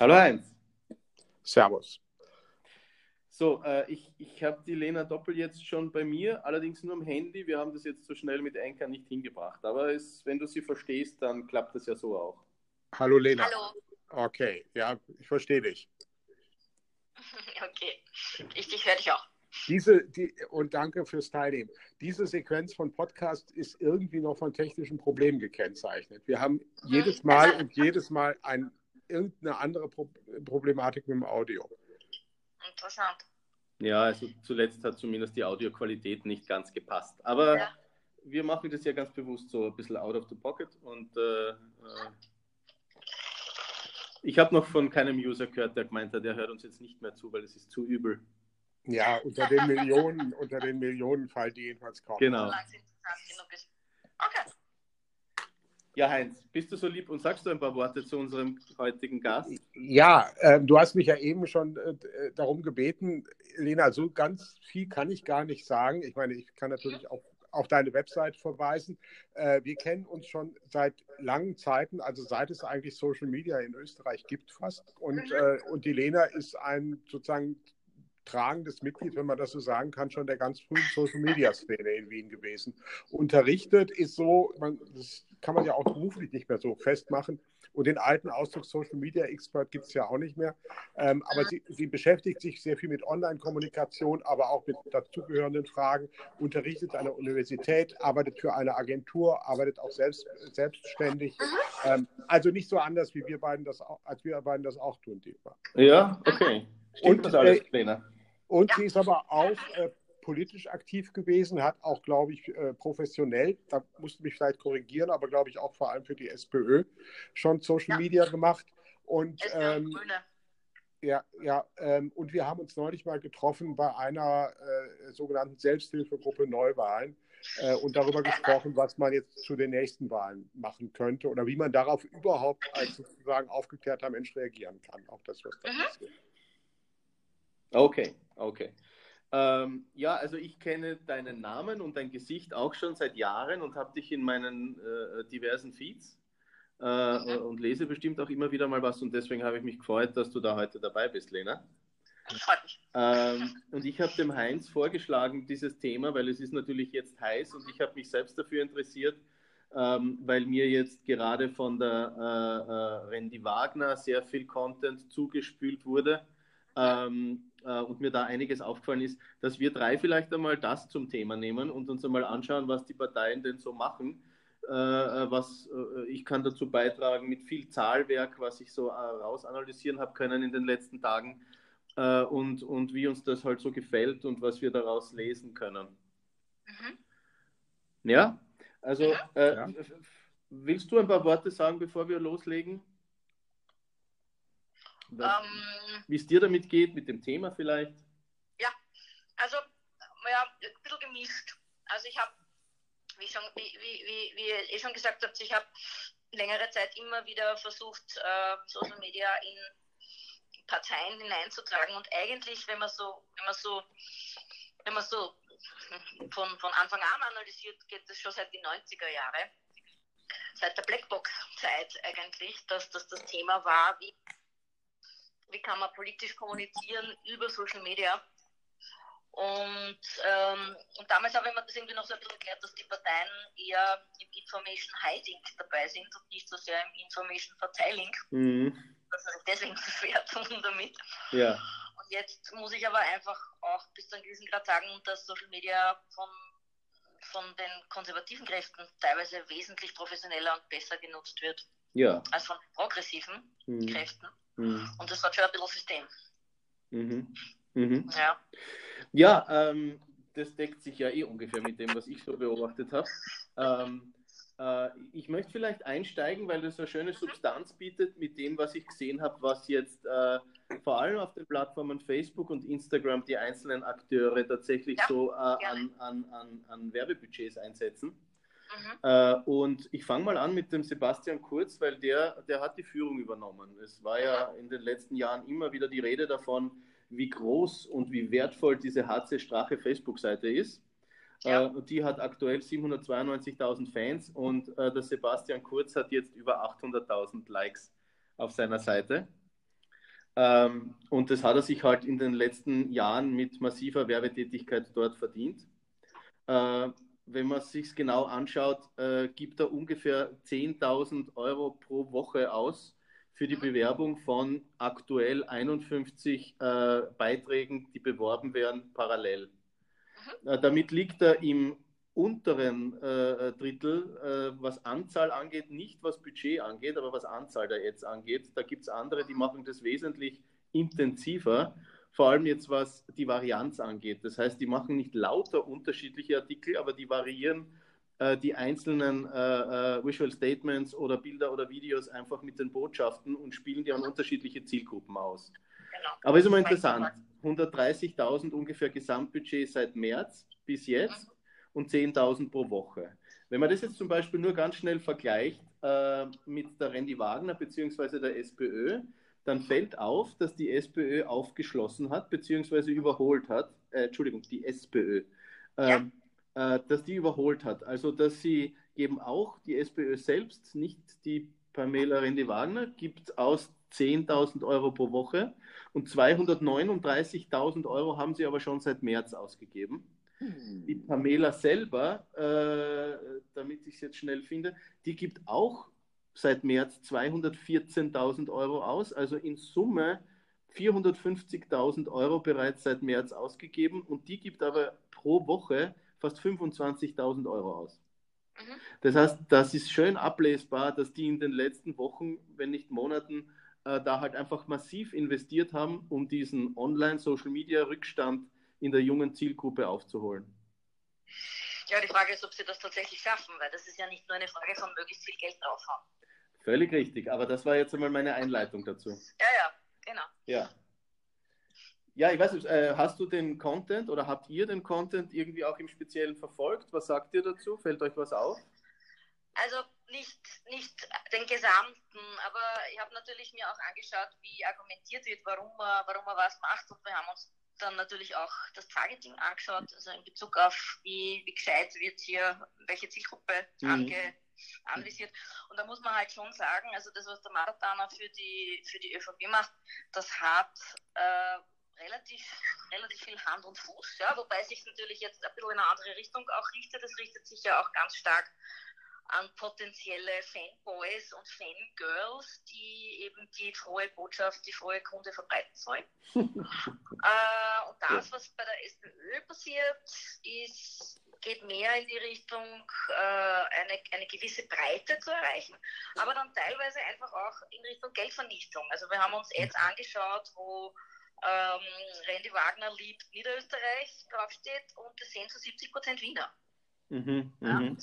Hallo Heinz. Servus. So, äh, ich, ich habe die Lena Doppel jetzt schon bei mir, allerdings nur am Handy. Wir haben das jetzt so schnell mit Anker nicht hingebracht. Aber es, wenn du sie verstehst, dann klappt das ja so auch. Hallo Lena. Hallo. Okay, ja, ich verstehe dich. Okay, ich, ich höre dich auch. Diese, die, und danke fürs Teilnehmen. Diese Sequenz von Podcast ist irgendwie noch von technischen Problemen gekennzeichnet. Wir haben jedes Mal und jedes Mal ein, irgendeine andere Pro Problematik mit dem Audio. Interessant. Ja, also zuletzt hat zumindest die Audioqualität nicht ganz gepasst. Aber Ja. wir machen das ja ganz bewusst so ein bisschen out of the pocket. Und äh, äh, ich habe noch von keinem User gehört, der gemeint hat, der hört uns jetzt nicht mehr zu, weil es ist zu übel. Ja, unter den Millionen, unter den Millionen fallen die jedenfalls kaum. Genau. Okay. Ja, Heinz, bist du so lieb und sagst du ein paar Worte zu unserem heutigen Gast? Ja, ähm, du hast mich ja eben schon äh, darum gebeten, Lena, so ganz viel kann ich gar nicht sagen. Ich meine, ich kann natürlich auch auf deine Website verweisen. Äh, wir kennen uns schon seit langen Zeiten, also seit es eigentlich Social Media in Österreich gibt fast. Und, äh, und die Lena ist ein sozusagen tragendes Mitglied, wenn man das so sagen kann, schon der ganz frühen Social Media Szene in Wien gewesen. Unterrichtet ist so, man, das kann man ja auch beruflich nicht mehr so festmachen. Und den alten Ausdruck Social Media Expert gibt es ja auch nicht mehr. Ähm, aber sie, sie beschäftigt sich sehr viel mit Online-Kommunikation, aber auch mit dazugehörenden Fragen, unterrichtet an der Universität, arbeitet für eine Agentur, arbeitet auch selbst, selbstständig. Ähm, also nicht so anders, wie wir beiden das auch, als wir beiden das auch tun, Dietmar. Ja, okay. Stimmt Und, das alles, äh, Lena? Und Ja. sie ist aber auch äh, politisch aktiv gewesen, hat auch, glaube ich, äh, professionell, da musst du mich vielleicht korrigieren, aber glaube ich auch vor allem für die SPÖ schon Social Ja. Media gemacht. Und ähm, ja, ja, ähm, und wir haben uns neulich mal getroffen bei einer äh, sogenannten Selbsthilfegruppe Neuwahlen äh, und darüber gesprochen, was man jetzt zu den nächsten Wahlen machen könnte oder wie man darauf überhaupt als sozusagen aufgeklärter Mensch reagieren kann, auf das, was da Mhm. passiert. Okay, okay. Ähm, ja, also ich kenne deinen Namen und dein Gesicht auch schon seit Jahren und habe dich in meinen äh, diversen Feeds äh, Mhm. und lese bestimmt auch immer wieder mal was und deswegen habe ich mich gefreut, dass du da heute dabei bist, Lena. Ähm, und ich habe dem Heinz vorgeschlagen, dieses Thema, weil es ist natürlich jetzt heiß und ich habe mich selbst dafür interessiert, ähm, weil mir jetzt gerade von der äh, äh, Randy Wagner sehr viel Content zugespült wurde ähm, äh, und mir da einiges aufgefallen ist, dass wir drei vielleicht einmal das zum Thema nehmen und uns einmal anschauen, was die Parteien denn so machen. Äh, äh, was äh, ich kann dazu beitragen mit viel Zahlwerk, was ich so äh, rausanalysieren habe können in den letzten Tagen äh, und, und wie uns das halt so gefällt und was wir daraus lesen können. Mhm. Ja, also Ja. willst du ein paar Worte sagen, bevor wir loslegen? Ähm, wie es dir damit geht, mit dem Thema vielleicht? also, ja, ein bisschen gemischt. Also ich habe, wie, schon, wie, wie, wie, ihr eh schon gesagt habt, ich habe längere Zeit immer wieder versucht, äh, Social Media in Parteien hineinzutragen und eigentlich, wenn man so, wenn man so, wenn man so von, von Anfang an analysiert, geht es schon seit den 90er Jahre, seit der Blackbox-Zeit eigentlich, dass das das Thema war, wie, wie kann man politisch kommunizieren über Social Media. Und, ähm, und damals habe ich mir das irgendwie noch so ein bisschen erklärt, dass die Parteien eher im Information Hiding dabei sind und nicht so sehr im Information Verteiling, Mhm. dass sie sich deswegen so schwer tun damit. Ja, Und jetzt muss ich aber einfach auch bis zu einem gewissen Grad sagen, dass Social Media von, von den konservativen Kräften teilweise wesentlich professioneller und besser genutzt wird ja. als von progressiven Mhm. Kräften. Mhm. Und das hat schon ein bisschen System. Mhm. Mhm. Ja. Ja, ähm, das deckt sich ja eh ungefähr mit dem, was ich so beobachtet habe. Ähm, äh, ich möchte vielleicht einsteigen, weil das eine schöne Substanz bietet mit dem, was ich gesehen habe, was jetzt äh, vor allem auf den Plattformen Facebook und Instagram die einzelnen Akteure tatsächlich Ja, so äh, an, an, an, an Werbebudgets einsetzen. Mhm. Äh, und ich fange mal an mit dem Sebastian Kurz, weil der, der hat die Führung übernommen. Es war ja in den letzten Jahren immer wieder die Rede davon, wie groß und wie wertvoll diese HC Strache Facebook-Seite ist. Ja. Äh, und die hat aktuell 792.000 Fans und äh, der Sebastian Kurz hat jetzt über 800.000 Likes auf seiner Seite. Ähm, und das hat er sich halt in den letzten Jahren mit massiver Werbetätigkeit dort verdient. Äh, wenn man es sich genau anschaut, äh, gibt er ungefähr 10.000 Euro pro Woche aus für die Bewerbung von aktuell 51 äh, Beiträgen, die beworben werden, parallel. Äh, damit liegt er im unteren äh, Drittel, äh, was Anzahl angeht, nicht was Budget angeht, aber was Anzahl der Ads angeht. Da gibt es andere, die machen das wesentlich intensiver, vor allem jetzt was die Varianz angeht. Das heißt, die machen nicht lauter unterschiedliche Artikel, aber die variieren äh, die einzelnen äh, äh, Visual Statements oder Bilder oder Videos einfach mit den Botschaften und spielen die an unterschiedliche Zielgruppen aus. Genau. Aber ist immer interessant. 130.000 ungefähr Gesamtbudget seit März bis jetzt mhm. und 10.000 pro Woche. Wenn man das jetzt zum Beispiel nur ganz schnell vergleicht äh, mit der Randy Wagner bzw. der SPÖ, dann fällt auf, dass die SPÖ aufgeschlossen hat bzw. überholt hat, äh, Entschuldigung, die SPÖ. Ähm, ja äh, dass die überholt hat. Also, dass sie eben auch die SPÖ selbst, nicht die Pamela Rendi-Wagner, gibt aus 10.000 Euro pro Woche und 239.000 Euro haben sie aber schon seit März ausgegeben. Hm. Die Pamela selber, äh, damit ich es jetzt schnell finde, die gibt auch seit März 214.000 Euro aus, also in Summe 450.000 Euro bereits seit März ausgegeben und die gibt aber pro Woche fast 25.000 Euro aus. Mhm. Das heißt, das ist schön ablesbar, dass die in den letzten Wochen, wenn nicht Monaten, äh, da halt einfach massiv investiert haben, um diesen Online-Social-Media-Rückstand in der jungen Zielgruppe aufzuholen. Ja, die Frage ist, ob sie das tatsächlich schaffen, weil das ist ja nicht nur eine Frage von möglichst viel Geld draufhauen. Völlig richtig, aber das war jetzt einmal meine Einleitung dazu. Ja, ja, genau. Ja. Ja, ich weiß nicht, äh, hast du den Content oder habt ihr den Content irgendwie auch im Speziellen verfolgt? Was sagt ihr dazu? Fällt euch was auf? Also nicht, nicht den gesamten, aber ich habe natürlich mir auch angeschaut, wie argumentiert wird, warum man, warum man was macht und wir haben uns dann natürlich auch das Targeting angeschaut, also in Bezug auf wie, wie gescheit wird hier, welche Zielgruppe mhm. ange, anvisiert. Und da muss man halt schon sagen, also das, was der Marathoner für die, für die ÖVP macht, das hat äh, relativ, relativ viel Hand und Fuß, ja, wobei sich natürlich jetzt ein bisschen in eine andere Richtung auch richtet. Das richtet sich ja auch ganz stark an potenzielle Fanboys und Fangirls, die eben die frohe Botschaft, die frohe Kunde verbreiten sollen. äh, und das, was bei der SPÖ passiert, ist, geht mehr in die Richtung, äh, eine, eine gewisse Breite zu erreichen, aber dann teilweise einfach auch in Richtung Geldvernichtung. Also wir haben uns Ads angeschaut, wo ähm, Randy Wagner liebt Niederösterreich draufsteht und es sind zu 70 Prozent Wiener. Mhm, ja. Mhm.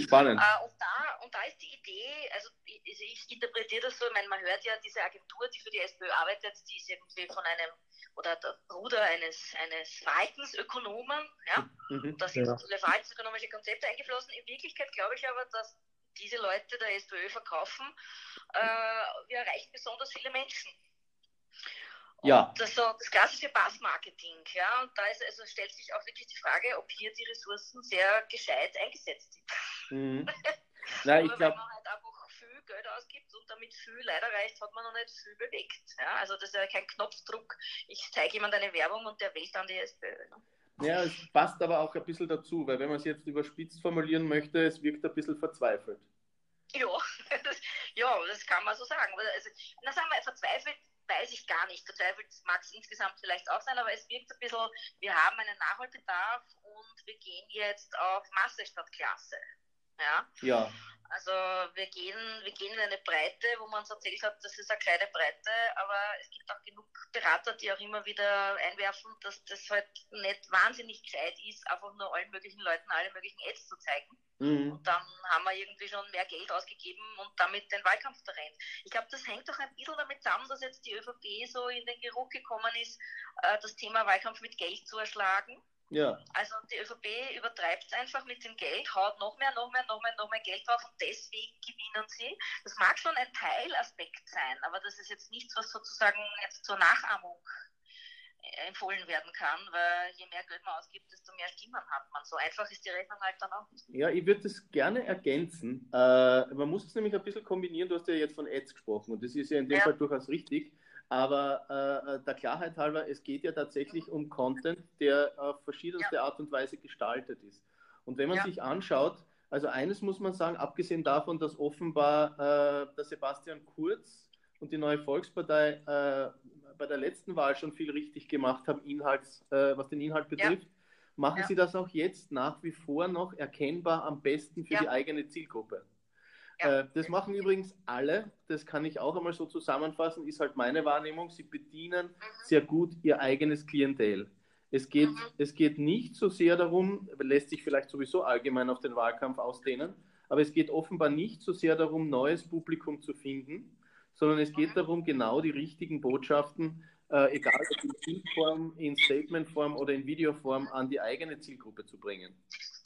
Spannend. Äh, und, da, und da ist die Idee, also ich, ich interpretiere das so, ich meine, man hört ja diese Agentur, die für die SPÖ arbeitet, die ist irgendwie von einem, oder der Bruder eines, eines Verhaltensökonomen, ja, mhm, da sind ja. viele verhaltensökonomische Konzepte eingeflossen. In Wirklichkeit glaube ich aber, dass diese Leute der SPÖ verkaufen, äh, wir erreichen besonders viele Menschen. Ja. Das, so, das klassische Bass-Marketing, ja, und da ist, also stellt sich auch wirklich die Frage, ob hier die Ressourcen sehr gescheit eingesetzt sind. Mhm. Nein, ich glaube. Wenn man halt Geld ausgibt und damit viel leider reicht, hat man noch nicht viel bewegt. Ja, also das ist ja kein Knopfdruck, ich zeige jemand eine Werbung und der wählt dann die SPÖ. Ne? Ja, es passt aber auch ein bisschen dazu, weil wenn man es jetzt überspitzt formulieren möchte, es wirkt ein bisschen verzweifelt. Ja, das, ja, das kann man so sagen. Also, na, sagen wir, verzweifelt weiß ich gar nicht. Verzweifelt mag es insgesamt vielleicht auch sein, aber es wirkt ein bisschen, wir haben einen Nachholbedarf und wir gehen jetzt auf Masse statt Klasse. Ja. ja. Also wir gehen, wir gehen in eine Breite, wo man uns erzählt hat, das ist eine kleine Breite, aber es gibt auch genug Berater, die auch immer wieder einwerfen, dass das halt nicht wahnsinnig gescheit ist, einfach nur allen möglichen Leuten alle möglichen Ads zu zeigen. Mhm. Und dann haben wir irgendwie schon mehr Geld ausgegeben und damit den Wahlkampf verrennt. Ich glaube, das hängt doch ein bisschen damit zusammen, dass jetzt die ÖVP so in den Geruch gekommen ist, äh, das Thema Wahlkampf mit Geld zu erschlagen. Ja. Also die ÖVP übertreibt es einfach mit dem Geld, haut noch mehr, noch mehr, noch mehr, noch mehr Geld drauf und deswegen gewinnen sie. Das mag schon ein Teilaspekt sein, aber das ist jetzt nichts, was sozusagen jetzt zur Nachahmung empfohlen werden kann, weil je mehr Geld man ausgibt, desto mehr Stimmen hat man. So einfach ist die Rechnung halt dann auch nicht. Ja, ich würde das gerne ergänzen. Äh, man muss es nämlich ein bisschen kombinieren. Du hast ja jetzt von Ads gesprochen und das ist ja in dem ja. Fall durchaus richtig. Aber äh, der Klarheit halber, es geht ja tatsächlich um Content, der auf verschiedenste ja. Art und Weise gestaltet ist. Und wenn man ja. sich anschaut, also eines muss man sagen, abgesehen davon, dass offenbar äh, der Sebastian Kurz und die neue Volkspartei äh, bei der letzten Wahl schon viel richtig gemacht haben, Inhalts, äh, was den Inhalt betrifft, ja. machen ja. sie das auch jetzt nach wie vor noch erkennbar am besten für die eigene Zielgruppe. Äh, das machen übrigens alle, das kann ich auch einmal so zusammenfassen, ist halt meine Wahrnehmung, sie bedienen mhm. sehr gut ihr eigenes Klientel. Es geht, mhm. es geht nicht so sehr darum, lässt sich vielleicht sowieso allgemein auf den Wahlkampf ausdehnen, aber es geht offenbar nicht so sehr darum, neues Publikum zu finden, sondern es geht mhm. darum, genau die richtigen Botschaften, äh, egal ob in Bildform, in Statementform oder in Videoform, an die eigene Zielgruppe zu bringen.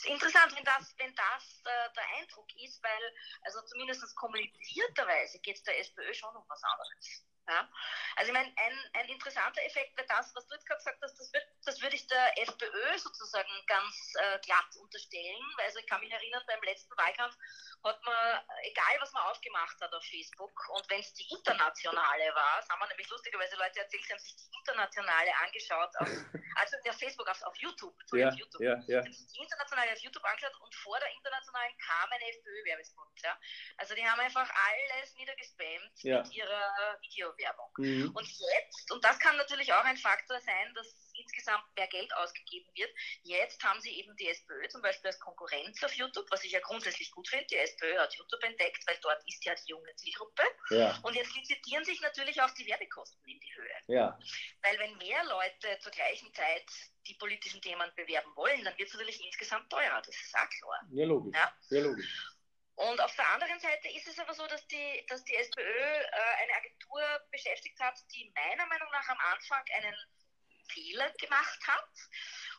Interessant, wenn das, wenn das äh, der Eindruck ist, weil, also zumindest kommunizierterweise geht es der SPÖ schon um was anderes. Ja? Also ich meine, ein, ein interessanter Effekt wäre das, was du jetzt gerade gesagt hast, das, wird, das würde ich der FPÖ sozusagen ganz äh, glatt unterstellen, weil also ich kann mich erinnern, beim letzten Wahlkampf hat man, egal was man aufgemacht hat auf Facebook, und wenn es die internationale war, das haben wir nämlich lustigerweise Leute erzählt, sie haben sich die internationale angeschaut, auf, also der Facebook auf, auf YouTube, ja, auf YouTube. Ja, ja. die internationale auf YouTube angeschaut und vor der internationalen kam ein FPÖ-Werbespot. Ja? Also die haben einfach alles niedergespammt ja. mit ihrer Videowerbung. Mhm. Und jetzt, und das kann natürlich auch ein Faktor sein, dass insgesamt mehr Geld ausgegeben wird. Jetzt haben sie eben die SPÖ zum Beispiel als Konkurrenz auf YouTube, was ich ja grundsätzlich gut finde. Die SPÖ hat YouTube entdeckt, weil dort ist ja die junge Zielgruppe. Ja. Und jetzt lizitieren sich natürlich auch die Werbekosten in die Höhe. Ja. Weil wenn mehr Leute zur gleichen Zeit die politischen Themen bewerben wollen, dann wird es natürlich insgesamt teurer. Das ist auch klar. Ja, logisch. Ja? Sehr logisch. Und auf der anderen Seite ist es aber so, dass die, dass die SPÖ äh, eine Agentur beschäftigt hat, die meiner Meinung nach am Anfang einen Fehler gemacht hat.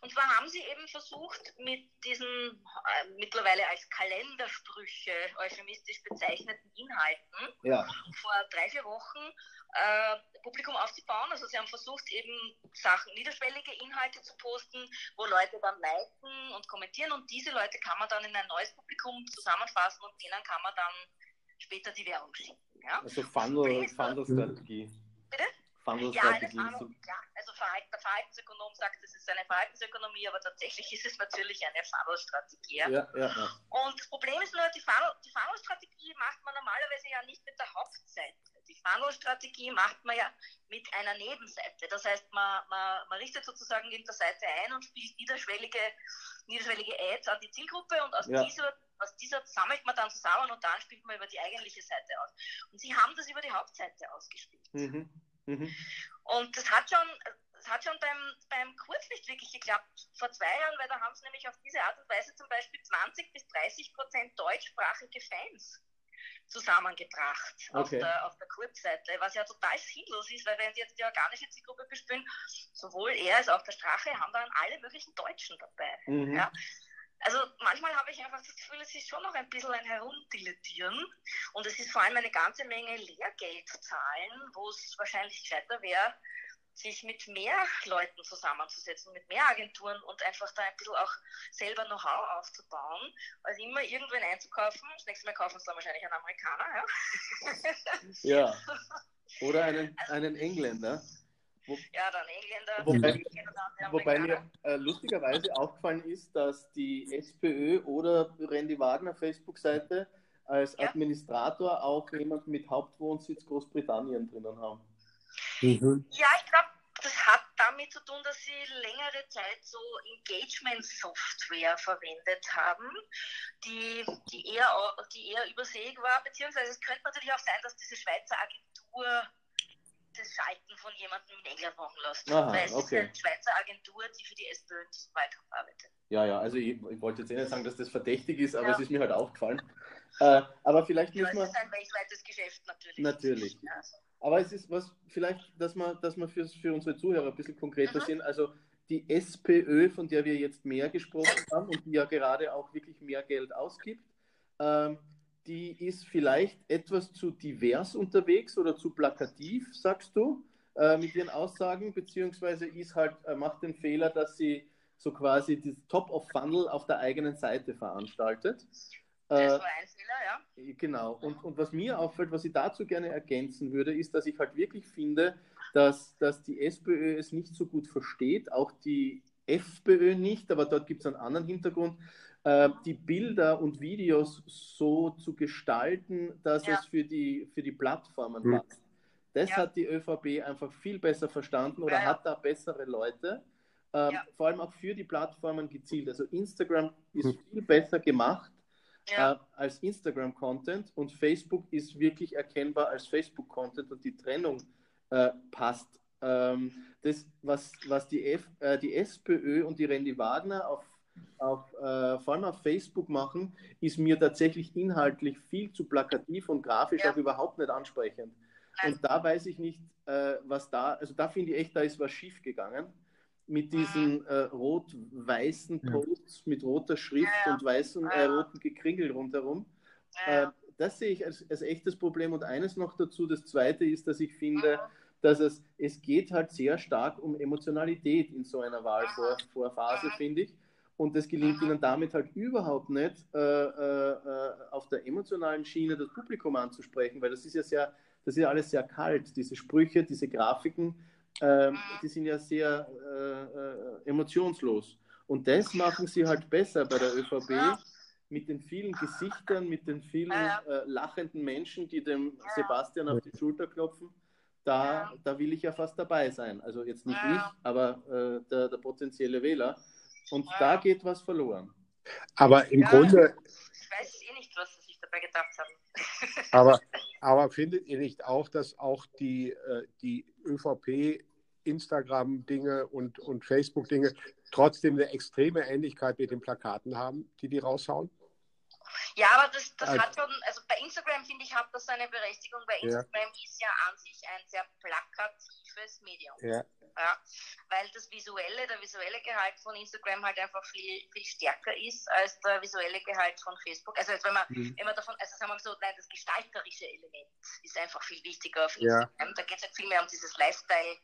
Und zwar haben sie eben versucht, mit diesen äh, mittlerweile als Kalendersprüche euphemistisch bezeichneten Inhalten ja. vor drei, vier Wochen äh, Publikum aufzubauen. Also sie haben versucht, eben Sachen, niederschwellige Inhalte zu posten, wo Leute dann liken und kommentieren und diese Leute kann man dann in ein neues Publikum zusammenfassen und denen kann man dann später die Werbung schicken. Ja? Also Funnel-Strategie. Bitte? Funnel-Strategie. Ja, ja, also Verhalten, der Verhaltensökonom sagt, es ist eine Verhaltensökonomie, aber tatsächlich ist es natürlich eine Funnel-Strategie. Ja, ja, ja. Und das Problem ist nur, die Funnel-Strategie macht man normalerweise ja nicht mit der Hauptseite. Die Funnel-Strategie macht man ja mit einer Nebenseite. Das heißt, man, man, man richtet sozusagen in der Seite ein und spielt niederschwellige, niederschwellige Ads an die Zielgruppe und aus, ja. dieser, aus dieser sammelt man dann zusammen und dann spielt man über die eigentliche Seite aus. Und sie haben das über die Hauptseite ausgespielt. Mhm. Mhm. Und das hat schon, das hat schon beim, beim Kurz nicht wirklich geklappt vor zwei Jahren, weil da haben sie nämlich auf diese Art und Weise zum Beispiel 20 bis 30 Prozent deutschsprachige Fans zusammengebracht okay. auf, der, auf der Kurzseite, was ja total sinnlos ist, weil wenn sie jetzt die organische Zielgruppe bespielen, sowohl er als auch der Strache haben dann alle möglichen Deutschen dabei. Mhm. Ja. Also manchmal habe ich einfach das Gefühl, es ist schon noch ein bisschen ein Herumdilettieren und es ist vor allem eine ganze Menge Lehrgeldzahlen, wo es wahrscheinlich gescheiter wäre, sich mit mehr Leuten zusammenzusetzen, mit mehr Agenturen und einfach da ein bisschen auch selber Know-how aufzubauen, als immer irgendwen einzukaufen. Das nächste Mal kaufen es dann wahrscheinlich einen Amerikaner, ja. Ja. Oder einen, einen Engländer. Wo, ja, dann Engländer. Wobei, wobei mir äh, lustigerweise aufgefallen ist, dass die SPÖ oder Randy Wagner Facebook-Seite als ja. Administrator auch jemanden mit Hauptwohnsitz Großbritannien drinnen haben. Mhm. Ja, ich glaube, das hat damit zu tun, dass sie längere Zeit so Engagement-Software verwendet haben, die, die, eher, die eher übersee war, beziehungsweise es könnte natürlich auch sein, dass diese Schweizer Agentur das Schalten von jemandem in England machen lässt. Aha, weil es okay. ist eine Schweizer Agentur, die für die SPÖ in diesem Wahlkampf arbeitet. Ja, ja, also ich, ich, wollte jetzt eh nicht sagen, dass das verdächtig ist, aber ja. es ist mir halt aufgefallen. Äh, aber vielleicht ja, müssen wir. Es ist ein weltweites Geschäft natürlich. Natürlich. Also. Aber es ist was, vielleicht, dass wir, dass wir für, für unsere Zuhörer ein bisschen konkreter mhm. sind. Also die SPÖ, von der wir jetzt mehr gesprochen haben und die ja gerade auch wirklich mehr Geld ausgibt, ähm, die ist vielleicht etwas zu divers unterwegs oder zu plakativ, sagst du, äh, mit ihren Aussagen, beziehungsweise ist halt, äh, macht den Fehler, dass sie so quasi das Top of Funnel auf der eigenen Seite veranstaltet. Das äh, war ein Fehler, ja. Genau. Und, und was mir auffällt, was ich dazu gerne ergänzen würde, ist, dass ich halt wirklich finde, dass, dass die SPÖ es nicht so gut versteht, auch die FPÖ nicht, aber dort gibt es einen anderen Hintergrund, äh, die Bilder und Videos so zu gestalten, dass ja. es für die, für die Plattformen mhm. passt. Das ja. hat die ÖVP einfach viel besser verstanden oder ja, hat da bessere Leute. Ähm, vor allem auch für die Plattformen gezielt. Also Instagram ist mhm. viel besser gemacht äh, als Instagram-Content und Facebook ist wirklich erkennbar als Facebook-Content und die Trennung äh, passt. Ähm, das, was, was die, F, äh, die SPÖ und die Randy Wagner auf, auf äh, vor allem auf Facebook machen, ist mir tatsächlich inhaltlich viel zu plakativ und grafisch ja. auch überhaupt nicht ansprechend. Nein. Und da weiß ich nicht, äh, was da, also da finde ich echt, da ist was schief gegangen mit diesen mhm. äh, rot-weißen Posts ja. mit roter Schrift ja, ja. und weißen äh, roten Gekringel rundherum. Äh, das sehe ich als, als, echtes Problem. Und eines noch dazu, das zweite ist, dass ich finde, mhm dass es, es geht halt sehr stark um Emotionalität in so einer Wahlvorphase, finde ich. Und das gelingt ihnen damit halt überhaupt nicht, äh, äh, auf der emotionalen Schiene das Publikum anzusprechen, weil das ist ja sehr, das ist ja alles sehr kalt. Diese Sprüche, diese Grafiken, äh, die sind ja sehr äh, äh, emotionslos. Und das machen sie halt besser bei der ÖVP mit den vielen Gesichtern, mit den vielen äh, lachenden Menschen, die dem Sebastian auf die Schulter klopfen da, da will ich ja fast dabei sein. Also jetzt nicht ich, aber äh, der, der, potenzielle Wähler. Und ja. da geht was verloren. Aber im Grunde. Ich weiß eh nicht, was sie sich dabei gedacht haben. aber, aber findet ihr nicht auch, dass auch die, äh, die ÖVP Instagram-Dinge und, und Facebook-Dinge trotzdem eine extreme Ähnlichkeit mit den Plakaten haben, die die raushauen? Ja, aber das, das also, hat schon, also bei Instagram finde ich, hat das seine Berechtigung, weil Instagram ja. ist ja an sich ein sehr plakatives Medium. Ja. ja. Weil das visuelle, der visuelle Gehalt von Instagram halt einfach viel, viel stärker ist als der visuelle Gehalt von Facebook. Also wenn man, mhm. wenn man davon, also sagen wir so, nein, das gestalterische Element ist einfach viel wichtiger auf Instagram. Ja. Da geht es halt viel mehr um dieses Lifestyle-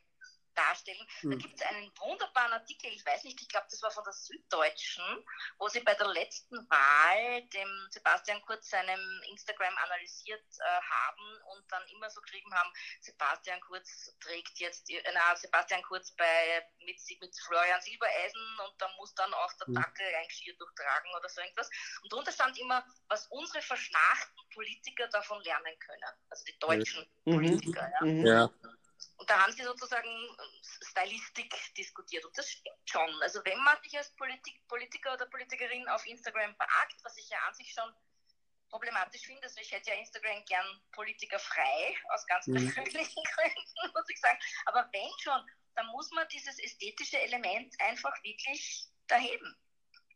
darstellen. Mhm. Da hm. gibt es einen wunderbaren Artikel, ich weiß nicht, ich glaube, das war von der Süddeutschen, wo sie bei der letzten Wahl dem Sebastian Kurz seinem Instagram analysiert äh, haben und dann immer so geschrieben haben, Sebastian Kurz trägt jetzt, äh, na, Sebastian Kurz bei, mit, mit Florian Silbereisen und da muss dann auch der hm. Dackel ein Geschirr durchtragen oder so irgendwas. Und darunter stand immer, was unsere verschnarchten Politiker davon lernen können. Also die deutschen mhm. Politiker. Ja. Mhm. ja. Und da haben sie sozusagen äh, Stylistik diskutiert. Und das stimmt schon. Also wenn man sich als Politik, Politiker oder Politikerin auf Instagram beagt, was ich ja an sich schon problematisch finde, also ich hätte ja Instagram gern politikerfrei, aus ganz mhm. persönlichen Gründen, muss ich sagen. Aber wenn schon, dann muss man dieses ästhetische Element einfach wirklich erheben.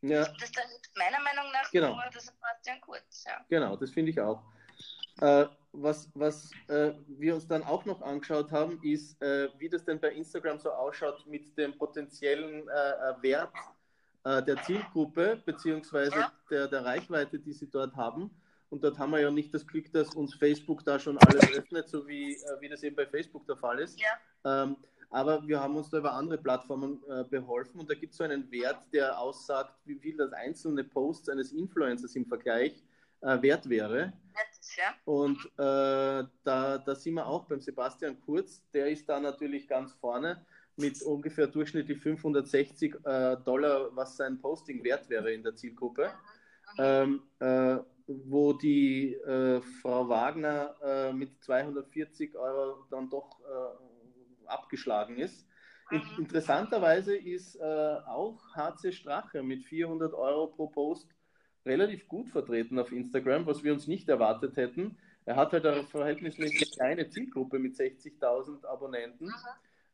Ja. Das ist meiner Meinung nach genau. nur das Sebastian Kurz. Ja. Genau, das finde ich auch. Äh, was was äh, wir uns dann auch noch angeschaut haben, ist, äh, wie das denn bei Instagram so ausschaut mit dem potenziellen äh, äh, Wert äh, der Zielgruppe beziehungsweise der, der Reichweite, die sie dort haben. Und dort haben wir ja nicht das Glück, dass uns Facebook da schon alles öffnet, so wie, wie das eben bei Facebook der Fall ist. Ja. Ähm, aber wir haben uns da über andere Plattformen äh, beholfen und da gibt es so einen Wert, der aussagt, wie viel das einzelne Post eines Influencers im Vergleich äh, wert wäre. Ja. Und äh, da, da sind wir auch beim Sebastian Kurz, der ist da natürlich ganz vorne mit ungefähr durchschnittlich 560 äh, Dollar, was sein Posting wert wäre in der Zielgruppe. Ähm, äh, wo die äh, Frau Wagner äh, mit 240 Euro dann doch äh, abgeschlagen ist. In interessanterweise ist auch HC Strache mit 400 Euro pro Post relativ gut vertreten auf Instagram, was wir uns nicht erwartet hätten. Er hat halt eine verhältnismäßig kleine Zielgruppe mit 60.000 Abonnenten,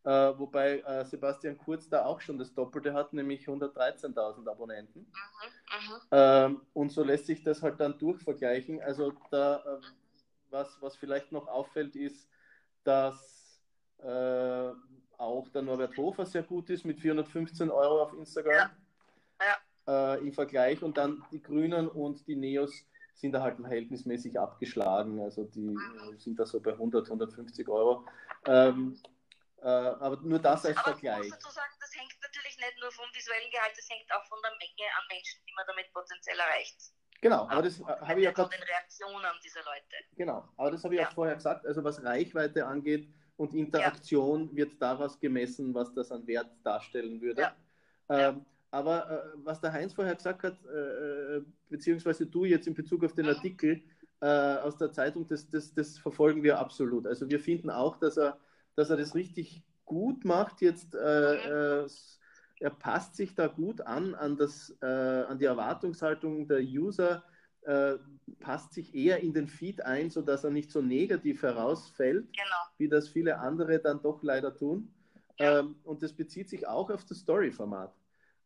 äh, wobei äh, Sebastian Kurz da auch schon das Doppelte hat, nämlich 113.000 Abonnenten. Ähm, und so lässt sich das halt dann durchvergleichen. Also da, äh, was, was vielleicht noch auffällt, ist, dass äh, auch der Norbert Hofer sehr gut ist mit 415 Euro auf Instagram. Ja äh, im Vergleich und dann die Grünen und die Neos sind da halt verhältnismäßig abgeschlagen. Also die mhm. sind da so bei 100, 150 Euro. Ähm, äh, aber nur das als aber Vergleich. Ich muss sagen, das hängt natürlich nicht nur vom visuellen Gehalt, das hängt auch von der Menge an Menschen, die man damit potenziell erreicht. Genau, aber das äh, habe ich ja gerade. den Reaktionen dieser Leute. Genau, aber das habe ich ja. auch vorher gesagt. Also was Reichweite angeht, und Interaktion ja. wird daraus gemessen, was das an Wert darstellen würde. Ja. Ähm, aber äh, was der Heinz vorher gesagt hat, äh, äh beziehungsweise du jetzt in Bezug auf den. Artikel äh, aus der Zeitung, das, das, das, verfolgen wir absolut. Also wir finden auch, dass er, dass er das richtig gut macht. Jetzt äh, mhm. er passt sich da gut an an, das, an die Erwartungshaltung der User äh, passt sich eher in den Feed ein, sodass er nicht so negativ herausfällt, genau. wie das viele andere dann doch leider tun. Ja. Ähm, und das bezieht sich auch auf das Story-Format.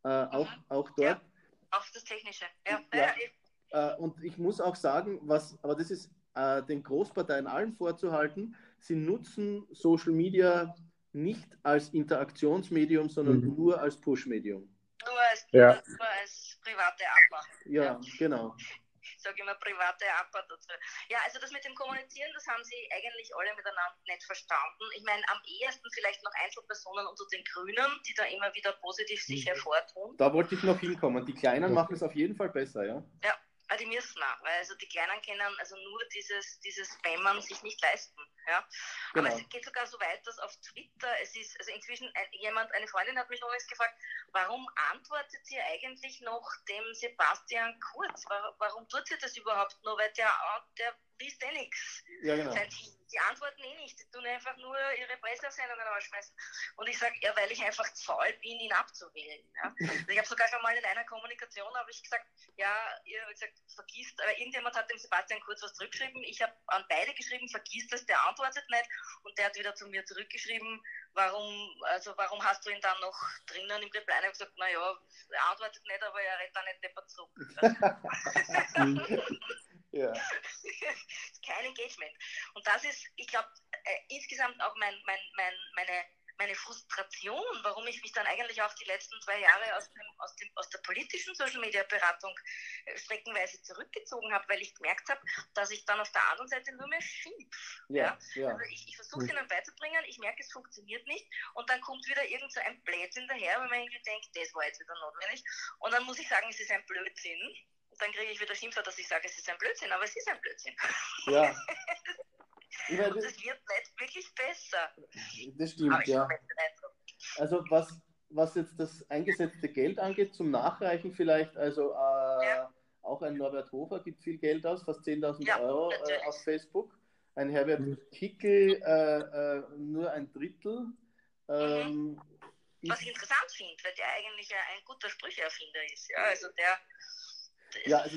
Äh, mhm. auch, auch dort. Ja, auf das Technische. Ja. ja. Äh, und ich muss auch sagen, was, aber das ist äh, den Großparteien allen vorzuhalten, sie nutzen Social Media nicht als Interaktionsmedium, sondern mhm. nur als Push-Medium. Nur als, ja. nur als private Abmachung. Ja, genau sage immer private Abfahrt dazu. Ja, also das mit dem Kommunizieren, das haben sie eigentlich alle miteinander nicht verstanden. Ich meine, am ehesten vielleicht noch Einzelpersonen unter den Grünen, die da immer wieder positiv sich mhm. hervortun. Da wollte ich noch hinkommen. Die Kleinen machen es auf jeden Fall besser, ja? Ja, Ah, die müssen auch, weil also die Kleinen können also nur dieses, dieses Spammern sich nicht leisten. Ja? Genau. Aber es geht sogar so weit, dass auf Twitter, es ist, also inzwischen ein, jemand, eine Freundin hat mich übrigens gefragt, warum antwortet ihr eigentlich noch dem Sebastian Kurz? Warum, warum tut ihr das überhaupt nur? Weil der, der liest eh nichts. Ja, genau. Die antworten eh nicht, die tun einfach nur ihre Pressesendungen ausschmeißen. Und ich sage, ja, weil ich einfach zu faul bin, ihn abzuwählen. Ja? Also ich habe sogar schon mal in einer Kommunikation, habe ich gesagt, ja, ihr habt gesagt, vergisst, aber irgendjemand hat dem Sebastian kurz was zurückgeschrieben. Ich habe an beide geschrieben, vergisst es, der antwortet nicht. Und der hat wieder zu mir zurückgeschrieben, warum, also warum hast du ihn dann noch drinnen im Reply? Ich habe gesagt, naja, er antwortet nicht, aber er redet dann nicht deppert zurück. Ja. Kein Engagement. Und das ist, ich glaube, äh, insgesamt auch mein, mein, mein, meine, meine Frustration, warum ich mich dann eigentlich auch die letzten zwei Jahre aus, dem, aus, dem, aus der politischen Social Media Beratung äh, streckenweise zurückgezogen habe, weil ich gemerkt habe, dass ich dann auf der anderen Seite nur mehr schimpf. Ja, ja? ja. Also ich, ich versuche es ihnen beizubringen, ich merke, es funktioniert nicht und dann kommt wieder irgend so ein Blödsinn daher, weil man irgendwie denkt, das war jetzt wieder notwendig. Und dann muss ich sagen, es ist ein Blödsinn dann kriege ich wieder Schimpfwort, dass ich sage, es ist ein Blödsinn, aber es ist ein Blödsinn. Ja. Ich meine, und es wird nicht wirklich besser. Das stimmt, ja. Also was, was jetzt das eingesetzte Geld angeht, zum Nachreichen vielleicht, also äh, ja. auch ein Norbert Hofer gibt viel Geld aus, fast 10.000 ja, Euro äh, auf Facebook. Ein Herbert mhm. Kickel äh, äh nur ein Drittel. Ähm, mhm. Was ich interessant finde, weil der eigentlich ein guter Sprücheerfinder ist. Ja, also der ja, also,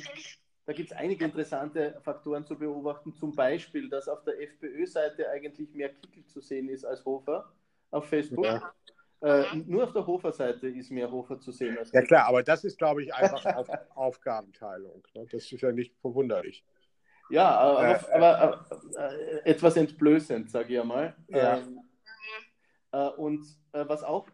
da gibt es einige interessante Faktoren zu beobachten. Zum Beispiel, dass auf der FPÖ-Seite eigentlich mehr Kickel zu sehen ist als Hofer auf Facebook. Ja. Äh, nur auf der Hofer-Seite ist mehr Hofer zu sehen. Als ja klar, aber das ist, glaube ich, einfach auf Aufgabenteilung. Ne? Das ist ja nicht verwunderlich. Ja, aber, äh, aber äh, etwas entblößend, sage ich einmal. Ja. Ähm, äh, und äh, was auch,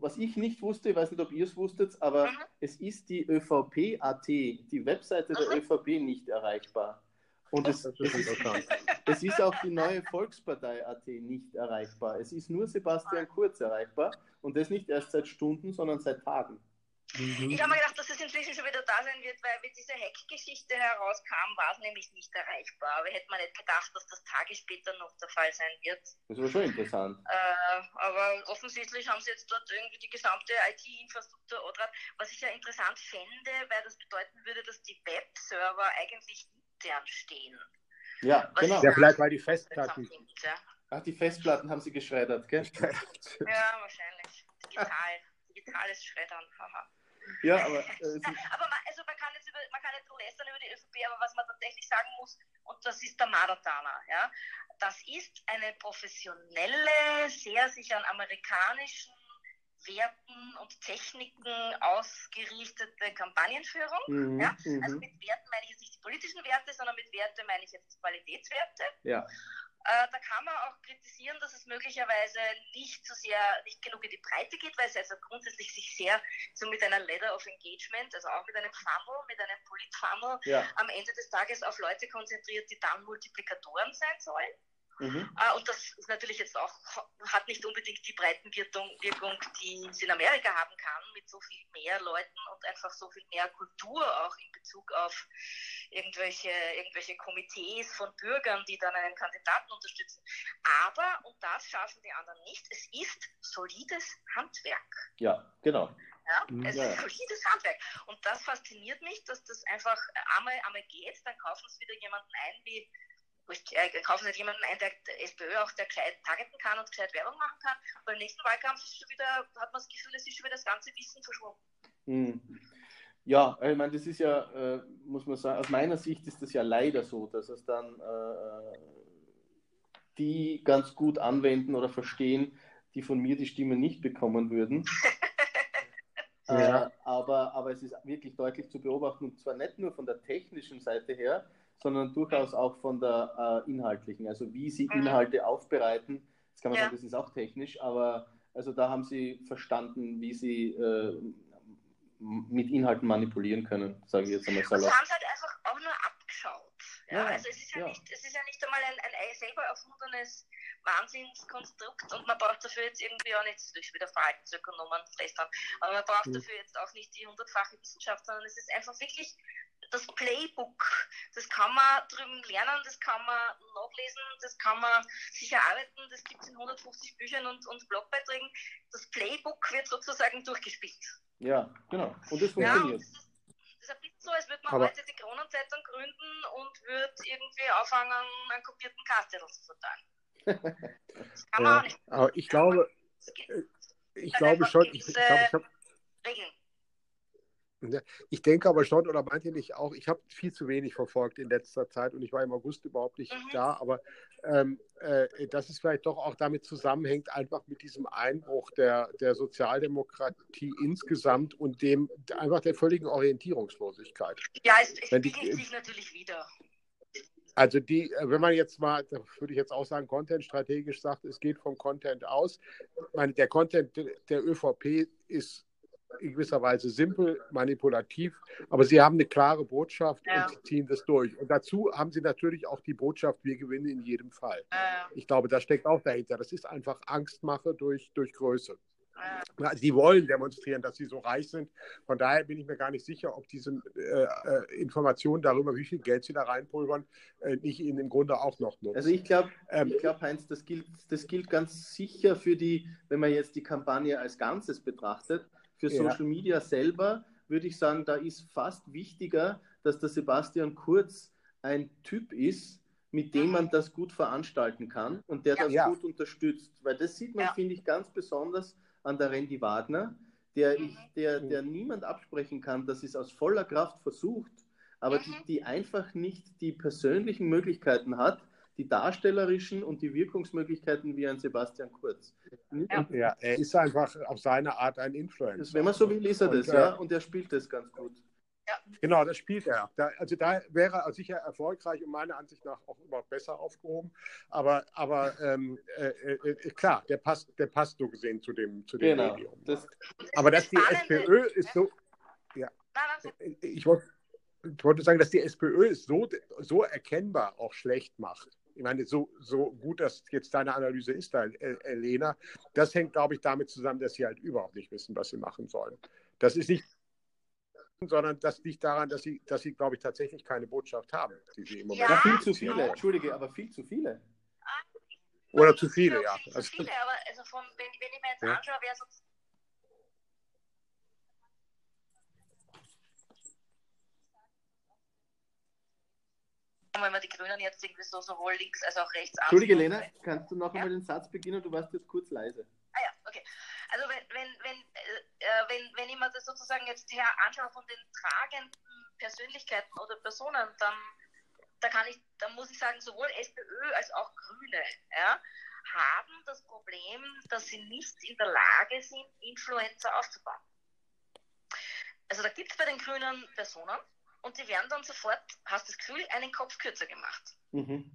was ich nicht wusste, ich weiß nicht, ob ihr es wusstet, aber mhm. es ist die ÖVP.at, die Webseite der mhm. ÖVP nicht erreichbar. Und es, es, ist, es, ist, auch die neue Volkspartei.at nicht erreichbar. Es ist nur Sebastian Kurz erreichbar und das nicht erst seit Stunden, sondern seit Tagen. Mhm. Ich habe mir gedacht, dass es inzwischen schon wieder da sein wird, weil wie diese Hack-Geschichte herauskam, war es nämlich nicht erreichbar. Aber hätte man nicht gedacht, dass das Tage später noch der Fall sein wird. Das war schon interessant. Äh, aber offensichtlich haben sie jetzt dort irgendwie die gesamte IT-Infrastruktur oder was ich ja interessant fände, weil das bedeuten würde, dass die Webserver eigentlich intern stehen. Ja, was genau. Ja, vielleicht weil die Festplatten. Ja. Ach, die Festplatten haben sie geschreddert, gell? ja, wahrscheinlich. Digital. Digitales Schreddern. Haha. Ja, aber. Äh, aber man, also man kann jetzt über, man kann jetzt lästern über die ÖVP, aber was man tatsächlich sagen muss, und das ist der Maratana, ja, das ist eine professionelle, sehr sich an amerikanischen Werten und Techniken ausgerichtete Kampagnenführung. Mhm, ja? Also mhm. mit Werten meine ich jetzt nicht die politischen Werte, sondern mit Werte meine ich jetzt Qualitätswerte. Ja. Äh, da kann man auch kritisieren, dass es möglicherweise nicht so sehr, nicht genug in die Breite geht, weil es also grundsätzlich sich sehr so mit einer Ladder of Engagement, also auch mit einem Funnel, mit einem Polit-Funnel ja. am Ende des Tages auf Leute konzentriert, die dann Multiplikatoren sein sollen. Mhm. Äh, und das ist natürlich jetzt auch, hat nicht unbedingt die Breitenwirkung, die es in Amerika haben kann, mit so viel mehr Leuten und einfach so viel mehr Kultur auch in Bezug auf irgendwelche, irgendwelche Komitees von Bürgern, die dann einen Kandidaten unterstützen. Aber, und das schaffen die anderen nicht, es ist solides Handwerk. Ja, genau. Ja, es ja. ist solides Handwerk. Und das fasziniert mich, dass das einfach einmal, einmal geht, dann kaufen es wieder jemanden ein, wie äh, kaufen Sie jemanden ein, der SPÖ auch der gescheit targeten kann und gescheit Werbung machen kann. Beim nächsten Wahlkampf ist schon wieder, hat man das Gefühl, es ist schon wieder das ganze Wissen verschwunden. Hm. Ja, ich meine, das ist ja, äh, muss man sagen, aus meiner Sicht ist das ja leider so, dass es dann äh, die ganz gut anwenden oder verstehen, die von mir die Stimme nicht bekommen würden. ja. äh, aber, aber es ist wirklich deutlich zu beobachten, und zwar nicht nur von der technischen Seite her, sondern durchaus auch von der äh, inhaltlichen, also wie sie mhm. Inhalte aufbereiten. Das kann man ja. sagen, das ist auch technisch, aber also da haben sie verstanden, wie sie äh, mit Inhalten manipulieren können, sage ich jetzt einmal so. Sie haben es halt einfach auch nur abgeschaut. Ja? ja also es ist ja, ja, Nicht, es ist ja nicht einmal ein, ein selber erfundenes Wahnsinnskonstrukt und man braucht dafür jetzt irgendwie auch nicht, durch wieder Verhaltensökonomen lästern, aber man braucht mhm. dafür jetzt auch nicht die hundertfache Wissenschaft, sondern es ist einfach wirklich das Playbook, das kann man drüben lernen, das kann man nachlesen, das kann man sich erarbeiten, das gibt es in 150 Büchern und, und Blogbeiträgen. Das Playbook wird sozusagen durchgespielt. Ja, genau. Und das funktioniert. Ja, das, ist, das ist ein bisschen so, als würde man aber heute die Kronenzeitung gründen und würde irgendwie auffangen, einen kopierten Kastel zu verteilen. Das kann man ja, auch nicht. Aber ich glaube, ich glaube schon, ich, ich, glaube, ich habe Regeln. Ich denke aber schon, oder meint ihr nicht auch, ich habe viel zu wenig verfolgt in letzter Zeit und ich war im August überhaupt nicht mhm. da, aber ähm, äh, dass es vielleicht doch auch damit zusammenhängt, einfach mit diesem Einbruch der, der Sozialdemokratie insgesamt und dem einfach der völligen Orientierungslosigkeit. Ja, es, es spiegelt sich natürlich wieder. Also die, äh, wenn man jetzt mal, würde ich jetzt auch sagen, Content strategisch sagt, es geht vom Content aus. meine, der Content der ÖVP ist in gewisser Weise simpel, manipulativ, aber sie haben eine klare Botschaft ja. und sie ziehen das durch. Und dazu haben sie natürlich auch die Botschaft, wir gewinnen in jedem Fall. Ja. Ich glaube, das steckt auch dahinter. Das ist einfach Angstmache durch, durch Größe. Ja. Sie wollen demonstrieren, dass sie so reich sind. Von daher bin ich mir gar nicht sicher, ob diese äh, äh, Informationen darüber, wie viel Geld sie da reinpulvern, äh, nicht ihnen im Grunde auch noch nutzen. Also ich glaube, ähm, glaub, Heinz, das gilt, das gilt ganz sicher für die, wenn man jetzt die Kampagne als Ganzes betrachtet, für Social Media selber würde ich sagen, da ist fast wichtiger, dass der Sebastian Kurz ein Typ ist, mit dem man das gut veranstalten kann und der das ja. gut unterstützt. Weil das sieht man, ja. finde ich, ganz besonders an der Randy Wagner, der, ich, der, der niemand absprechen kann, dass es aus voller Kraft versucht, aber die, mhm. die einfach nicht die persönlichen Möglichkeiten hat, die darstellerischen und die Wirkungsmöglichkeiten wie ein Sebastian Kurz. Ja. ja, er ist einfach auf seine Art ein Influencer. Wenn man so will, ist er das, und, ja, und er spielt das ganz gut. Ja. Genau, das spielt er. Da, also da wäre er sicher erfolgreich und meiner Ansicht nach auch überhaupt besser aufgehoben. Aber, aber ähm, äh, äh, äh, klar, der passt, der passt so gesehen zu dem, zu dem genau. Medium. Das, aber dass die SPÖ ist so. Ja, ich wollte ich wollte sagen, dass die SPÖ es so, so erkennbar auch schlecht macht ich meine, so, so gut, dass jetzt deine Analyse ist, da, äh, Lena, das hängt, glaube ich, damit zusammen, dass sie halt überhaupt nicht wissen, was sie machen sollen. Das ist nicht, sondern das liegt daran, dass sie, dass sie glaube ich, tatsächlich keine Botschaft haben, die sie im Moment ja, viel zu viele, Entschuldige, aber viel zu viele. Oder zu viele, ja. Zu viele, aber also von, wenn, wenn ich mir jetzt ja. anschaue, wer so wenn man die Grünen jetzt irgendwie so sowohl links als auch rechts Entschuldige, Lena, kannst du noch einmal den Satz beginnen? Du warst jetzt kurz leise. Ah ja, okay. Also wenn, wenn, wenn, äh, wenn, wenn ich mir das sozusagen jetzt her anschaue von den tragenden Persönlichkeiten oder Personen, dann da kann ich, da muss ich sagen, sowohl SPÖ als auch Grüne ja, haben das Problem, dass sie nicht in der Lage sind, Influencer aufzubauen. Also da gibt es bei den Grünen Personen, und die werden dann sofort, hast das Gefühl, einen Kopf kürzer gemacht. Mhm.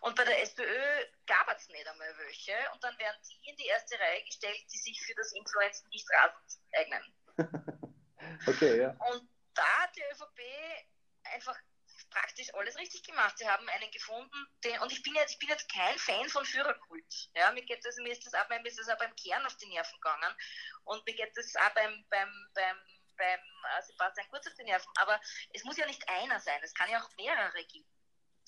Und bei der SPÖ gab es nicht einmal welche und dann werden die in die erste Reihe gestellt, die sich für das Influenzen nicht rasend eignen. okay, ja. Und da hat die ÖVP einfach praktisch alles richtig gemacht. Sie haben einen gefunden, den, und ich bin jetzt, ich bin jetzt kein Fan von Führerkult. Ja, mir geht das, mir ist das auch, mir ist das auch beim Kern auf die Nerven gegangen. Und mir geht das auch beim, beim, beim, beim äh, Sebastian Kurz auf die Nerven. Aber es muss ja nicht einer sein, es kann ja auch mehrere geben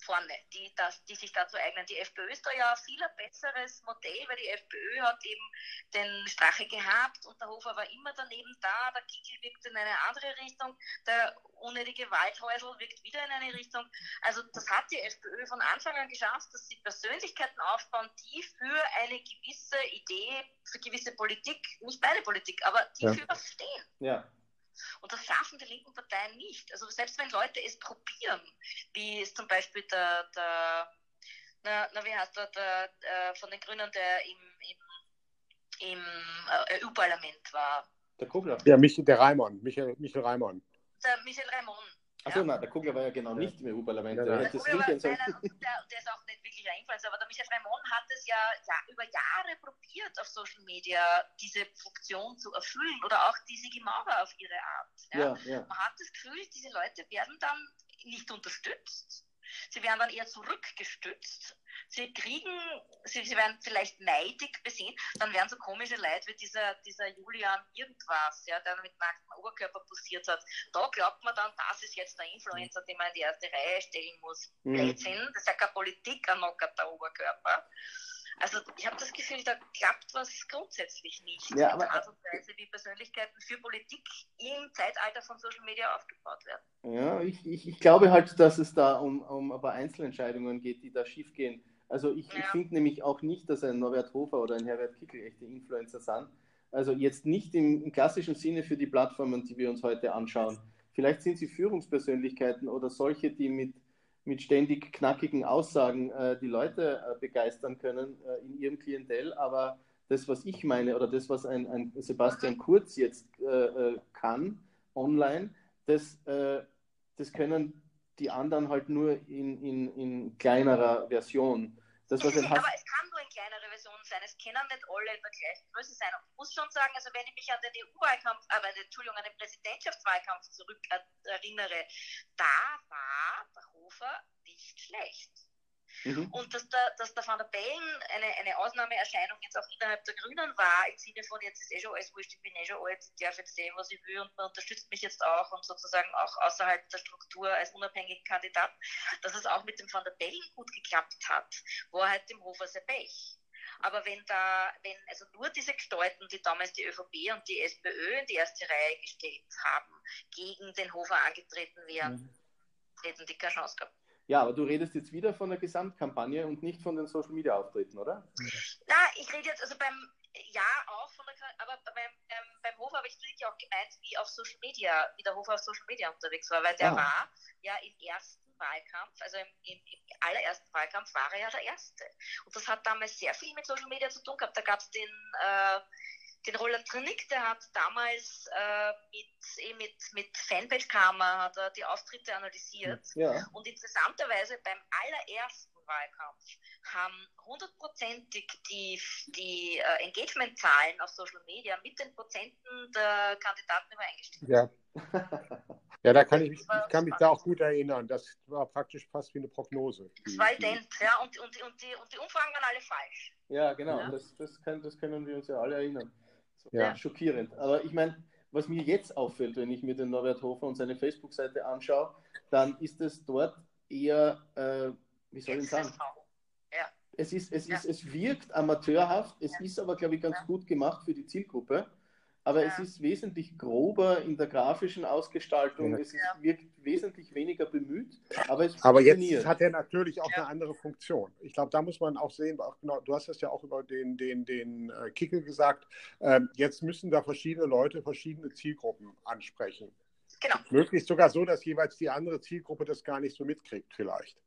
vorne, die, das, die sich dazu eignen. Die FPÖ ist da ja ein viel besseres Modell, weil die FPÖ hat eben den Strache gehabt und der Hofer war immer daneben da, der Kickel wirkt in eine andere Richtung, der unnötige Waldhäusl wirkt wieder in eine Richtung. Also das hat die FPÖ von Anfang an geschafft, dass sie Persönlichkeiten aufbauen, die für eine gewisse Idee, für gewisse Politik, nicht beide Politik, aber die ja. für was stehen. Ja. Und das schaffen die linken Parteien nicht. Also selbst wenn Leute es probieren, wie es zum Beispiel der, der na, na wie heißt der, der, der, von den Grünen, der im, im, im äh, EU-Parlament war. Der Kugler. Ja, Michael, der Raimon, Michael, Michael Raimon. Der Michael Raimon. Achso, ja. nein, der Kugler war ja genau nicht im EU-Parlament. Ja, der, der, der, der, ist auch nicht wirklich ein Influencer, aber der Michael Raimon hat es ja, ja, über Jahre probiert, auf Social Media diese Funktion zu erfüllen oder auch diese Gemauer auf ihre Art. Ja? Ja, Man hat das Gefühl, diese Leute werden dann nicht unterstützt. Sie werden dann eher zurückgestützt sie kriegen, sie, sie werden vielleicht neidig besehen, dann werden so komische Leute wie dieser, dieser Julian irgendwas, ja, der mit nacktem Oberkörper posiert hat. Da glaubt man dann, das ist jetzt der Influencer, den man in die erste Reihe stellen muss. Mhm. Blödsinn, das ist ja keine Politik, ein der Oberkörper. Also ich habe das Gefühl, da klappt was grundsätzlich nicht. Ja, aber, Art und Weise, wie Persönlichkeiten für Politik im Zeitalter von Social Media aufgebaut werden. Ja, ich, ich, ich glaube halt, dass es da um, um aber Einzelentscheidungen geht, die da schiefgehen. Also ich, ja. ich finde nämlich auch nicht, dass ein Norbert Hofer oder ein Herbert Kickel echte Influencer sind. Also jetzt nicht im, im klassischen Sinne für die Plattformen, die wir uns heute anschauen. Vielleicht sind sie Führungspersönlichkeiten oder solche, die mit, mit ständig knackigen Aussagen äh, die Leute äh, begeistern können äh, in ihrem Klientel. Aber das, was ich meine oder das, was ein, ein Sebastian Kurz jetzt äh, äh, kann online, das, äh, das können die anderen halt nur in, in, in kleinerer Version. Das, was aber es kann nur in kleinere Es können nicht alle in der gleichen Größe sein. Und ich muss schon sagen, also wenn ich mich an den EU-Wahlkampf, aber äh, Entschuldigung, an den Präsidentschaftswahlkampf zurück erinnere, da war der Hofer nicht schlecht. Mhm. Und dass der, dass der Van der Bellen eine, eine Ausnahmeerscheinung jetzt auch innerhalb der Grünen war, im Sinne von, jetzt ist eh schon alles wurscht, ich bin eh schon alt, ich darf jetzt sehen, was ich will und man unterstützt mich jetzt auch und sozusagen auch außerhalb der Struktur als unabhängigen Kandidat, dass es auch mit dem Van der Bellen gut geklappt hat, war halt dem Hofer sehr Pech. Aber wenn da, wenn also nur diese Gestalten, die damals die ÖVP und die SPÖ in die erste Reihe gestellt haben, gegen den Hofer angetreten wären, mhm. hätten die keine Chance gehabt. Ja, aber du redest jetzt wieder von der Gesamtkampagne und nicht von den Social Media Auftritten, oder? Na, ich rede jetzt also beim ja auch von der aber beim, beim, beim Hofer habe ich natürlich auch gemeint, wie auf Social Media, wie der Hofer auf Social Media unterwegs war, weil der ah. war ja im ersten Wahlkampf, also im, im, im, allerersten Wahlkampf war er ja der Erste. Und das hat damals sehr viel mit Social Media zu tun gehabt. Da gab es den äh, den Roland Trinnick, der hat damals äh, mit, eh mit, mit Fanpage-Karma hat er die Auftritte analysiert. Ja. Und interessanterweise beim allerersten Wahlkampf haben hundertprozentig die, die äh, Engagement-Zahlen auf Social Media mit den Prozenten der Kandidaten übereingestimmt. Ja. Ja, da kann ich, mich, ich kann mich da auch gut erinnern. Das war praktisch fast wie eine Prognose. Das war ident, ja, und, und, und, die, und die Umfragen waren alle falsch. Ja, genau, ja. Das, das, kann, das können wir uns ja alle erinnern. Ja. Schockierend. Aber ich meine, was mir jetzt auffällt, wenn ich mir den Norbert Hofer und seine Facebook-Seite anschaue, dann ist es dort eher, äh, wie soll ich sagen? Ja. Es, ist, es, ja. ist, es wirkt amateurhaft, es ist aber, glaube ich, ganz gut gemacht für die Zielgruppe aber ja. es ist wesentlich grober in der grafischen Ausgestaltung, ja. es ist, wirkt wesentlich weniger bemüht, aber es Aber jetzt hat er natürlich auch ja. eine andere Funktion. Ich glaube, da muss man auch sehen, auch genau, du hast das ja auch über den, den, den äh, Kickel gesagt, ähm, jetzt müssen da verschiedene Leute verschiedene Zielgruppen ansprechen. Genau. Möglichst sogar so, dass jeweils die andere Zielgruppe das gar nicht so mitkriegt vielleicht.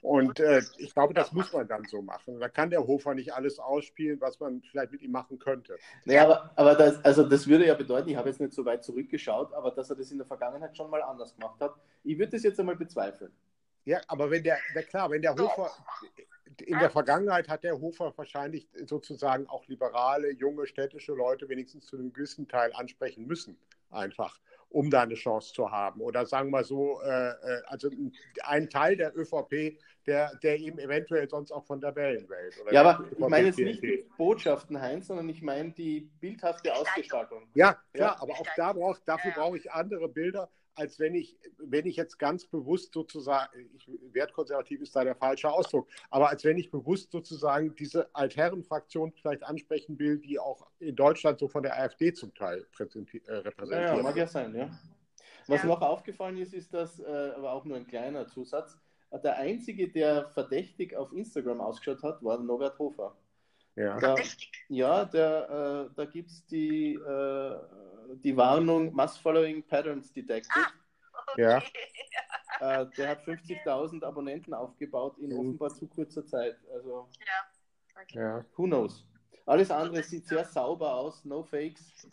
Und äh, ich glaube, das muss man dann so machen. Da kann der Hofer nicht alles ausspielen, was man vielleicht mit ihm machen könnte. Naja, aber, aber das, also das würde ja bedeuten, ich habe jetzt nicht so weit zurückgeschaut, aber dass er das in der Vergangenheit schon mal anders gemacht hat. Ich würde das jetzt einmal bezweifeln. Ja, aber wenn der, der klar, wenn der Hofer, in der Vergangenheit hat der Hofer wahrscheinlich sozusagen auch liberale, junge, städtische Leute wenigstens zu einem gewissen Teil ansprechen müssen. einfach, um da eine Chance zu haben. Oder sagen wir so, äh, äh also ein Teil der ÖVP, der, der eben eventuell sonst auch von der Wellenwelt. ja, aber ich meine jetzt nicht die Botschaften, Heinz, sondern ich meine die bildhafte Ausgestaltung. Ja, klar, ja? aber auch da brauch, dafür ja. brauche ich andere Bilder, als wenn ich, wenn ich jetzt ganz bewusst sozusagen, ich, wertkonservativ ist da der falsche Ausdruck, aber als wenn ich bewusst sozusagen diese Altherrenfraktion vielleicht ansprechen will, die auch in Deutschland so von der AfD zum Teil äh, repräsentiert. Ja, ja, mag ja sein, ja. Was ja. noch aufgefallen ist, ist das, äh, aber auch nur ein kleiner Zusatz, der einzige, der verdächtig auf Instagram ausgeschaut hat, war Norbert Hofer. Ja, da, ja der, äh, da gibt es die, äh, die Warnung Mass Following Patterns Detected. Ah, okay. Ja. Äh, der hat 50.000 Abonnenten aufgebaut in mhm. offenbar zu kurzer Zeit. Also, ja. Okay. ja. Who knows? Alles andere sieht sehr sauber aus, no fakes.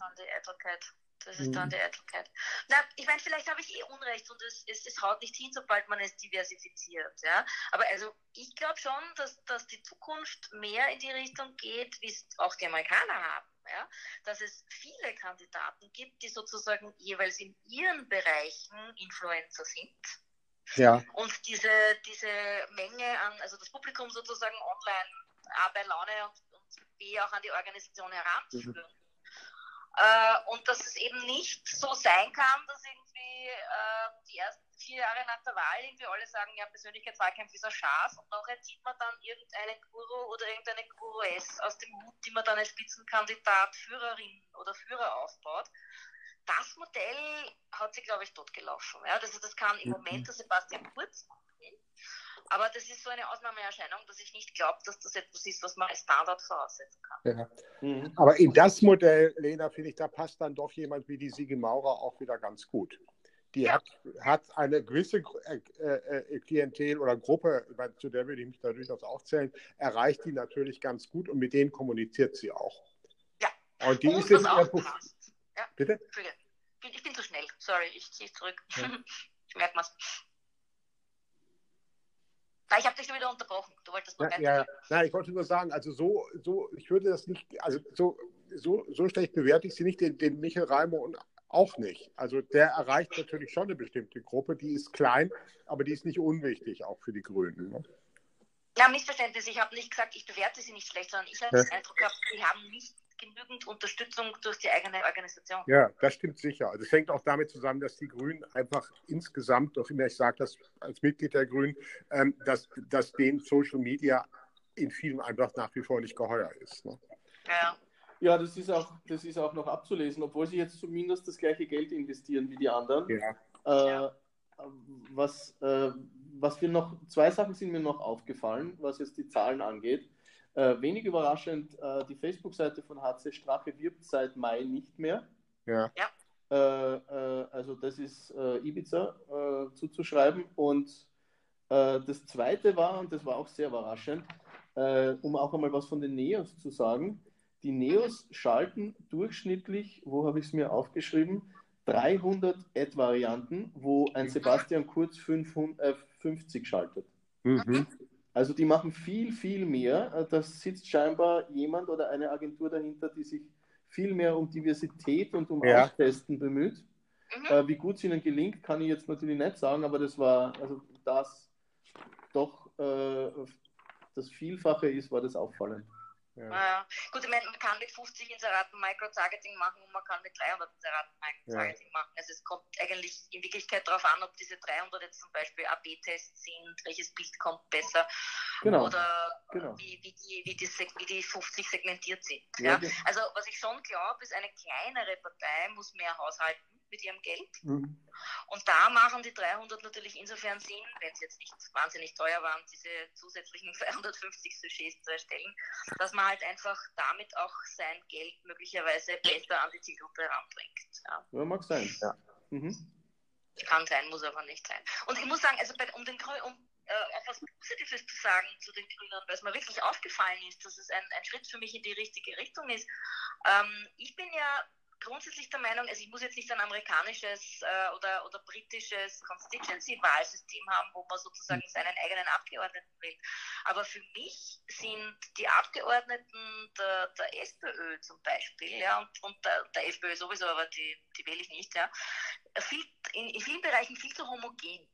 Das ist dann mhm. der Advocate. Na, ich meine, vielleicht habe ich eh Unrecht und es, es, es haut nicht hin, sobald man es diversifiziert. Ja? Aber also ich glaube schon, dass, dass die Zukunft mehr in die Richtung geht, wie es auch die Amerikaner haben. Ja? Dass es viele Kandidaten gibt, die sozusagen jeweils in ihren Bereichen Influencer sind. Ja. Und diese, diese Menge an, also das Publikum sozusagen online A bei Laune und, und B auch an die Organisation heranzuführen. Mhm. Äh, und dass es eben nicht so sein kann, dass irgendwie äh, die ersten vier Jahre nach der Wahl irgendwie alle sagen, ja, Persönlichkeitswahlkampf ist ein Schatz und nachher zieht man dann irgendeinen Guru oder irgendeine Guru S aus dem Hut, die man dann als Spitzenkandidat, Führerin oder Führer aufbaut. Das Modell hat sich, glaube ich, totgelaufen. Ja? Also das kann im Moment der Sebastian Kurz machen. Aber das ist so eine Ausnahmeerscheinung, dass ich nicht glaube, dass das etwas ist, was man als Standard voraussetzen kann. Ja. Mhm. Aber in das Modell, Lena, finde ich, da passt dann doch jemand wie die Siege Maurer auch wieder ganz gut. Die ja. hat, hat eine gewisse äh, äh, Klientel oder Gruppe, zu der würde ich mich da durchaus auch zählen, erreicht die natürlich ganz gut und mit denen kommuniziert sie auch. Ja. Und die und ist jetzt auch Ja. Bitte? Ich bin zu schnell. Sorry, ich ziehe es zurück. Ja. ich merke mal. Ich habe dich schon wieder unterbrochen. Du wolltest noch ja, ja, Nein, ich wollte nur sagen, also so, so, ich würde das nicht, also so, so, so schlecht bewerte ich sie nicht, den, den Michael Reimer auch nicht. Also der erreicht natürlich schon eine bestimmte Gruppe, die ist klein, aber die ist nicht unwichtig, auch für die Grünen. Ne? Ja, Missverständnis. Ich habe nicht gesagt, ich bewerte sie nicht schlecht, sondern ich habe ja. den Eindruck gehabt, sie haben nicht genügend Unterstützung durch die eigene Organisation. Ja, das stimmt sicher. Also es hängt auch damit zusammen, dass die Grünen einfach insgesamt, doch immer ich sage das als Mitglied der Grünen, ähm, dass, dass denen Social Media in vielen einfach nach wie vor nicht geheuer ist. Ne? Ja. Ja, das ist, auch, das ist auch noch abzulesen, obwohl sie jetzt zumindest das gleiche Geld investieren wie die anderen. Ja. Äh, was, äh, was wir noch, zwei Sachen sind mir noch aufgefallen, was jetzt die Zahlen angeht. Äh, wenig überraschend, äh, die Facebook-Seite von HC Strache wirbt seit Mai nicht mehr. Ja. ja. Äh, äh also das ist äh, Ibiza äh, zuzuschreiben. Und das Zweite war, und das war auch sehr überraschend, um auch einmal was von den Neos zu sagen, die Neos schalten durchschnittlich, wo habe ich es mir aufgeschrieben, 300 Ad-Varianten, wo ein Sebastian Kurz 500, 50 schaltet. Mhm. Also die machen viel, viel mehr. Äh, da sitzt scheinbar jemand oder eine Agentur dahinter, die sich viel mehr um Diversität und um ja. Austesten bemüht. Mhm. Äh, wie gut es ihnen gelingt, kann ich jetzt natürlich nicht sagen, aber das war, also das doch äh, das Vielfache ist, war das auffallend. Ja. Gut, ich meine, man kann mit 50 Inseraten Micro-Targeting machen und man kann mit 300 Inseraten Micro-Targeting ja. machen. Also es kommt eigentlich in Wirklichkeit darauf an, ob diese 300 jetzt zum Beispiel AB-Tests sind, welches Bild kommt besser genau. oder genau. Wie, wie, die, wie, die, wie die 50 segmentiert sind. Ja, ja. Also was ich schon glaube, ist, eine kleinere Partei muss mehr haushalten mit ihrem Geld. Mhm. Und da machen die 300 natürlich insofern Sinn, wenn sie jetzt nicht wahnsinnig teuer waren, diese zusätzlichen 250 Sujets zu erstellen, dass man halt einfach damit auch sein Geld möglicherweise besser an die Zielgruppe heranbringt. Ja, ja mag sein. Ja. Mhm. Kann sein, muss aber nicht sein. Und ich muss sagen, also bei, um den Grün, um äh, auch was Positives zu sagen zu den Grünen, weil es mir wirklich aufgefallen ist, dass es ein, ein Schritt für mich in die richtige Richtung ist. Ähm, ich bin ja grundsätzlich der Meinung, also ich muss jetzt nicht ein amerikanisches äh, oder, oder britisches Constituency-Wahlsystem haben, wo man sozusagen hm. seinen eigenen Abgeordneten wählt. Aber für mich sind die Abgeordneten der, der SPÖ zum Beispiel, ja, und, und der, der FPÖ sowieso, aber die, die wähle ich nicht, ja, viel, in, in vielen Bereichen viel zu homogen.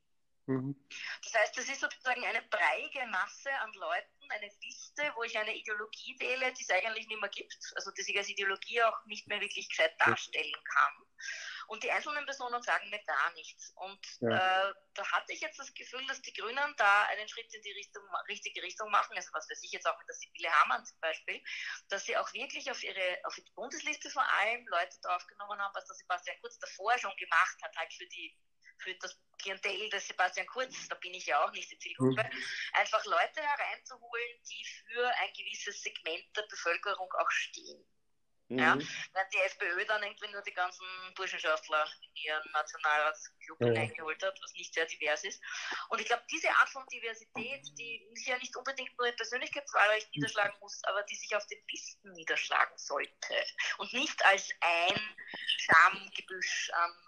Mhm. Das heißt, es ist sozusagen eine breiige Masse an Leuten, eine Liste, wo ich eine Ideologie wähle, die es eigentlich nicht mehr gibt, also die sich als Ideologie auch nicht mehr wirklich gescheit darstellen kann. Und die einzelnen Personen sagen mir gar nichts. Und ja. äh, da hatte ich jetzt das Gefühl, dass die Grünen da einen Schritt in die Richtung, richtige Richtung machen, also was weiß ich jetzt auch mit der Sibylle Hamann zum Beispiel, dass sie auch wirklich auf ihre, auf die Bundesliste vor allem Leute draufgenommen haben, was der Sebastian Kurz davor schon gemacht hat, halt für die für das Klientel des Sebastian Kurz, da bin ich ja auch nicht die Zielgruppe, mhm. einfach Leute hereinzuholen, die für ein gewisses Segment der Bevölkerung auch stehen. Mhm. Ja, während die FPÖ dann irgendwie nur die ganzen Burschenschaftler in ihren Nationalratsclub mhm. hineingeholt hat, was nicht sehr divers ist. Und ich glaube, diese Art von Diversität, die sich ja nicht unbedingt nur in Persönlichkeitswahlrecht niederschlagen muss, aber die sich auf den Listen niederschlagen sollte und nicht als ein Schamgebüsch an,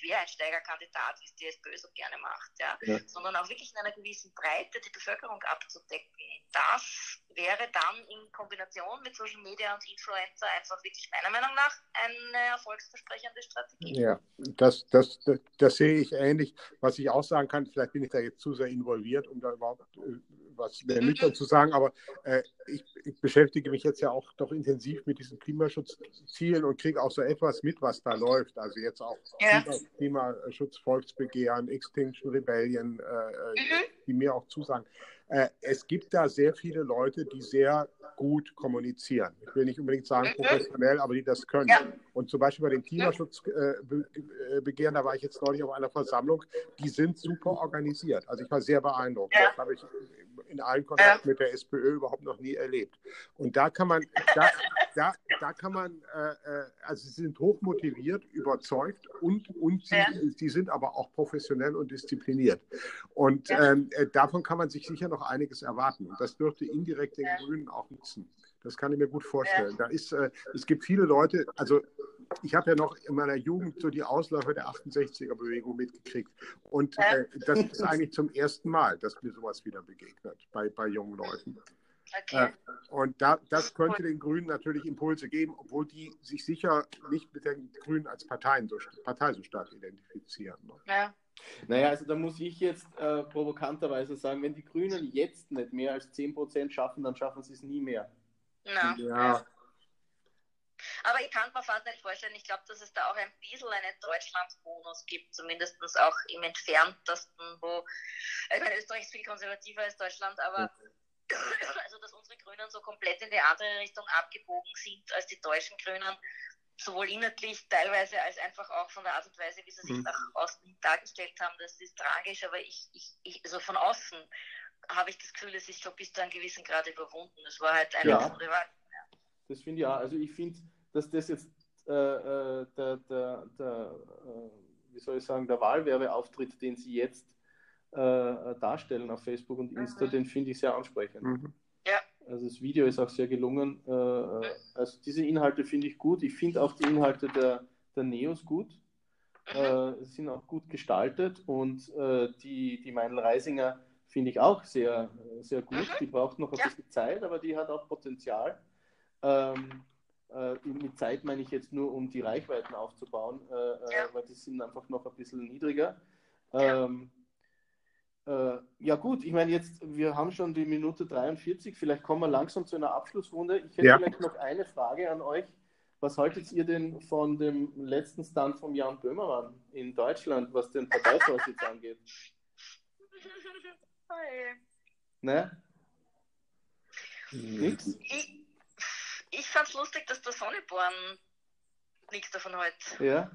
Quereinsteigerkandidat, wie es die SPÖ so gerne macht, ja? ja? sondern auch wirklich in einer gewissen Breite die Bevölkerung abzudecken. Das wäre dann in Kombination mit Social Media und Influencer einfach wirklich meiner Meinung nach eine erfolgsversprechende Strategie. Ja, das, das, das, das sehe ich ähnlich. Was ich auch sagen kann, vielleicht bin ich da jetzt zu sehr involviert, um da überhaupt äh, was mehr nüchtern zu sagen, aber äh, ich, ich, beschäftige mich jetzt ja auch doch intensiv mit diesen Klimaschutzzielen und kriege auch so etwas mit, was da läuft. Also jetzt auch ja. Klimaschutz, Volksbegehren, Extinction Rebellion, äh, äh, mhm. die mir auch zusagen. Äh, es gibt da sehr viele Leute, die sehr gut kommunizieren. Ich will nicht unbedingt sagen mhm. professionell, aber die das können. Ja. Und zum Beispiel bei den Klimaschutzbegehren, da war ich jetzt neulich auf einer Versammlung, die sind super organisiert. Also ich war sehr beeindruckt. Ja. Das habe ich in allen Kontakten ja. mit der SPÖ überhaupt noch nie erlebt. Und da kann man, da, da, da kann man, äh, äh, also sie sind hochmotiviert, überzeugt und, und sie, ja. sie sind aber auch professionell und diszipliniert. Und ja. ähm, äh, davon kann man sich sicher noch einiges erwarten. Und das dürfte indirekt den Grünen auch nutzen. Das kann ich mir gut vorstellen. Da ist, äh, es gibt viele Leute, also ich habe ja noch in meiner Jugend so die Ausläufer der 68er-Bewegung mitgekriegt. Und äh, das ist eigentlich zum ersten Mal, dass mir sowas wieder begegnet bei, bei jungen Leuten. Okay. Äh, und da, das könnte den Grünen natürlich Impulse geben, obwohl die sich sicher nicht mit den Grünen als Parteien so, Partei so stark identifizieren. Ja. Naja, also da muss ich jetzt äh, provokanterweise sagen, wenn die Grünen jetzt nicht mehr als 10% schaffen, dann schaffen sie es nie mehr. Na, ja. Aber ich kann mir fast nicht vorstellen, ich glaube, dass es da auch ein bisschen einen Deutschlandsbonus gibt, zumindest auch im entferntesten, wo, ich meine, Österreich ist viel konservativer als Deutschland, aber also dass unsere Grünen so komplett in die andere Richtung abgebogen sind als die deutschen Grünen, sowohl inhaltlich teilweise als einfach auch von der Art und Weise, wie sie sich mhm. nach außen dargestellt haben, das ist tragisch, aber ich, ich, ich also von außen habe ich das Gefühl, es ist schon bis zu einem gewissen Grad überwunden. Es war halt eine ja. Privat. Ja. Das finde ich auch. Also ich finde, dass das jetzt äh, äh, der, der, der äh, wie soll ich sagen, der Wahlwerbeauftritt, den sie jetzt äh, darstellen auf Facebook und Insta, mhm. den finde ich sehr ansprechend. Mhm. Ja. Also das Video ist auch sehr gelungen. Also diese Inhalte finde ich gut. Ich finde auch die Inhalte der, der Neos gut. Mhm. Äh, sind auch gut gestaltet und äh, die, die Meinl Reisinger finde ich auch sehr, sehr gut. Mhm. Die braucht noch ein ja. bisschen Zeit, aber die hat auch Potenzial. Ähm, äh, mit Zeit meine ich jetzt nur, um die Reichweiten aufzubauen, äh, äh ja. weil die sind einfach noch ein bisschen niedriger. Ähm, äh, ja gut, ich meine jetzt, wir haben schon die Minute 43, vielleicht kommen wir langsam zu einer Abschlussrunde. Ich hätte ja. vielleicht noch eine Frage an euch. Was haltet ihr denn von dem letzten Stand von Jan Böhmermann in Deutschland, was den Parteivorsitz angeht? Ne? Nix? Ich, ich fand's lustig, dass der Sonneborn nichts davon hat. Ja.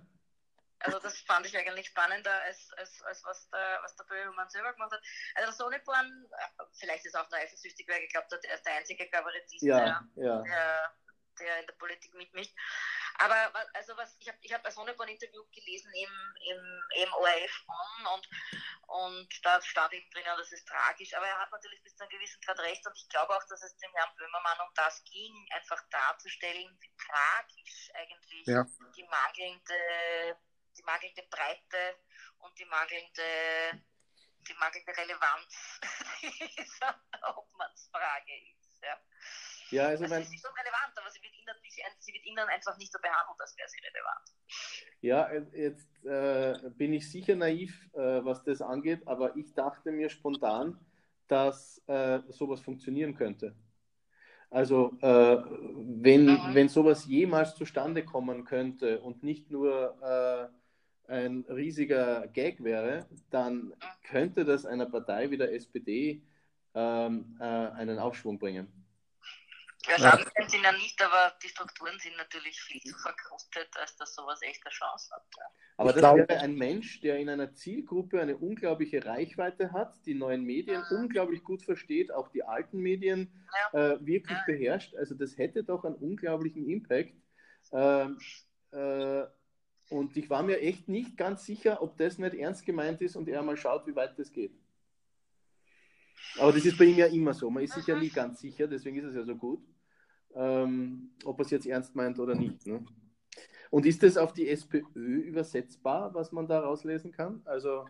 Also das fand ich eigentlich spannender, als, als, als was, der, was der Böhmermann selber gemacht hat. Also Sonneborn, äh, vielleicht ist auch der eifersüchtig, weil ich glaube, er ist der einzige Kabarettist, ja, der, ja. Der, der in der Politik mitmischt. Aber also was, ich habe ich hab ein Sonneborn-Interview gelesen im, im, im ORF und, und da stand eben drin, das ist tragisch. Aber er hat natürlich bis zu einem gewissen Grad recht und ich glaube auch, dass es dem Herrn Böhmermann um das ging, einfach darzustellen, wie tragisch eigentlich Ja. die mangelnde, die mangelnde Breite und die mangelnde, die mangelnde Relevanz dieser Obmannsfrage ist. Ja. Ja, also Also mein, sie ist schon relevant, aber sie wird, nicht, sie wird ihnen einfach nicht so behandelt, als wäre sie relevant. Ja, jetzt äh, bin ich sicher naiv, äh, was das angeht, aber ich dachte mir spontan, dass äh, sowas funktionieren könnte. Also äh, wenn, Mhm. wenn sowas jemals zustande kommen könnte und nicht nur äh, ein riesiger Gag wäre, dann könnte das einer Partei wie der SPD ähm, äh, einen Aufschwung bringen. Ja, schaden können sie ja nicht, aber die Strukturen sind natürlich viel zu verkrustet, als dass sowas echt eine Chance hat. Ja. Aber Ich das glaube- wäre ein Mensch, der in einer Zielgruppe eine unglaubliche Reichweite hat, die neuen Medien Mhm. unglaublich gut versteht, auch die alten Medien äh, wirklich Ja. beherrscht. Also das hätte doch einen unglaublichen Impact. Ähm, äh, und ich war mir echt nicht ganz sicher, ob das nicht ernst gemeint ist und er mal schaut, wie weit das geht. Aber das ist bei ihm ja immer so. Man ist sich ja nie ganz sicher, deswegen ist es ja so gut, ähm, ob er es jetzt ernst meint oder nicht. Ne? Und ist das auf die SPÖ übersetzbar, was man da rauslesen kann? Also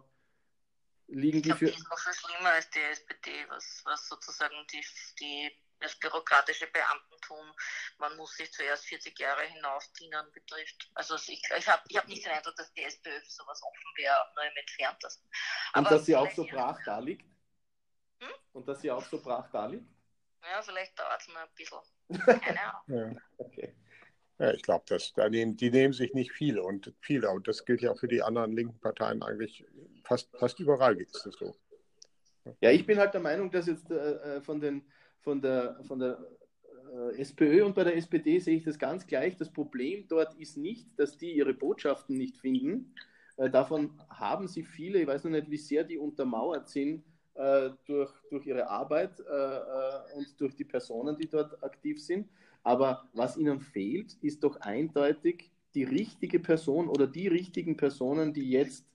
liegen Ich die glaube, für. die ist noch viel schlimmer als die SPD, was, was sozusagen die, die, das bürokratische Beamtentum, man muss sich zuerst 40 Jahre hinaus dienen, betrifft. Also ich, ich habe ich hab nicht den Eindruck, dass die SPÖ für sowas offen wäre, nur im entferntesten. Und Aber dass sie auch so brach da liegt? Hm? Und dass sie auch so brach da liegt? Ja, vielleicht dauert es noch ein bisschen. Keine Ahnung. Ja. Okay. Ja, ich glaube, da nehmen, die nehmen sich nicht viele und viele. Und das gilt ja auch für die anderen linken Parteien eigentlich fast, fast überall ist das so. Ja, ich bin halt der Meinung, dass jetzt äh, von, den, von der, von der äh, SPÖ und bei der SPD sehe ich das ganz gleich. Das Problem dort ist nicht, dass die ihre Botschaften nicht finden. Äh, davon haben sie viele, ich weiß noch nicht, wie sehr die untermauert sind äh, durch, durch ihre Arbeit äh, äh, und durch die Personen, die dort aktiv sind. Aber was ihnen fehlt, ist doch eindeutig die richtige Person oder die richtigen Personen, die jetzt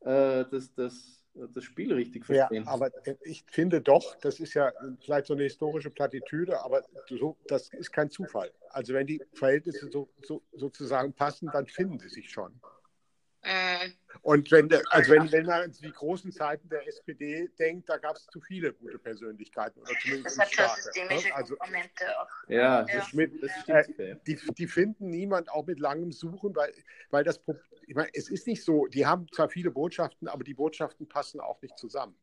äh, das, das, das Spiel richtig Ja, verstehen. aber ich finde doch, das ist ja vielleicht so eine historische Plattitüde, aber so, das ist kein Zufall. Also wenn die Verhältnisse so, so, sozusagen passen, dann finden sie sich schon. Mm, Und wenn, der, also wenn, wenn man an die großen Zeiten der SPD denkt, da gab es zu viele gute Persönlichkeiten oder Das zumindest hat schon starke. systemische ne? Also Komponente auch. Ja, Ja. das, stimmt, das Äh, stimmt ja. die, die finden niemand auch mit langem Suchen, weil, weil das ich meine, es ist nicht so, die haben zwar viele Botschaften, aber die Botschaften passen auch nicht zusammen.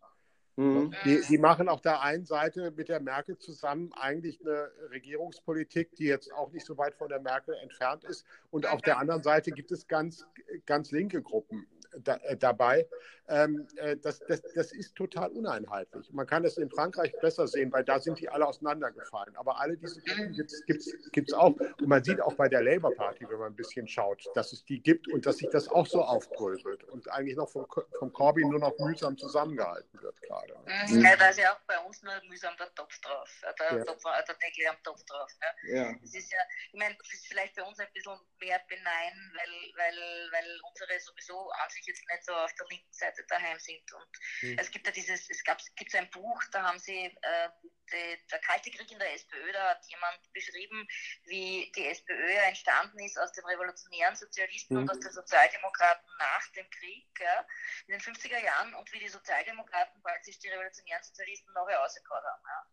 Mhm. Die, die machen auf der einen Seite mit der Merkel zusammen eigentlich eine Regierungspolitik, die jetzt auch nicht so weit von der Merkel entfernt ist. Und auf der anderen Seite gibt es ganz, ganz linke Gruppen da, äh, dabei. Ähm, äh, das, das, das ist total uneinheitlich. Man kann es in Frankreich besser sehen, weil da sind die alle auseinandergefallen. Aber alle diese Gruppen gibt es auch. Und man sieht auch bei der Labour Party, wenn man ein bisschen schaut, dass es die gibt und dass sich das auch so aufbröselt und eigentlich noch vom, vom Corbyn nur noch mühsam zusammengehalten wird gerade. Mhm. Ja, da ist ja auch bei uns nur mühsam der Topf drauf, äh, der, Ja. Topf, äh, der Deckel am Topf drauf. Ja. Ja. Es ist ja, ich meine, das ist vielleicht bei uns ein bisschen mehr benein, weil, weil, weil unsere sowieso an sich jetzt nicht so auf der linken Seite daheim sind. Und Hm. es gibt ja dieses, es gab, gibt so ein Buch, da haben sie äh, die, der Kalte Krieg in der SPÖ, da hat jemand beschrieben, wie die SPÖ entstanden ist aus den revolutionären Sozialisten Mhm. und aus den Sozialdemokraten nach dem Krieg, ja, in den 50er Jahren und wie die Sozialdemokraten praktisch die revolutionären Sozialisten nachher ausgehauen haben. Ja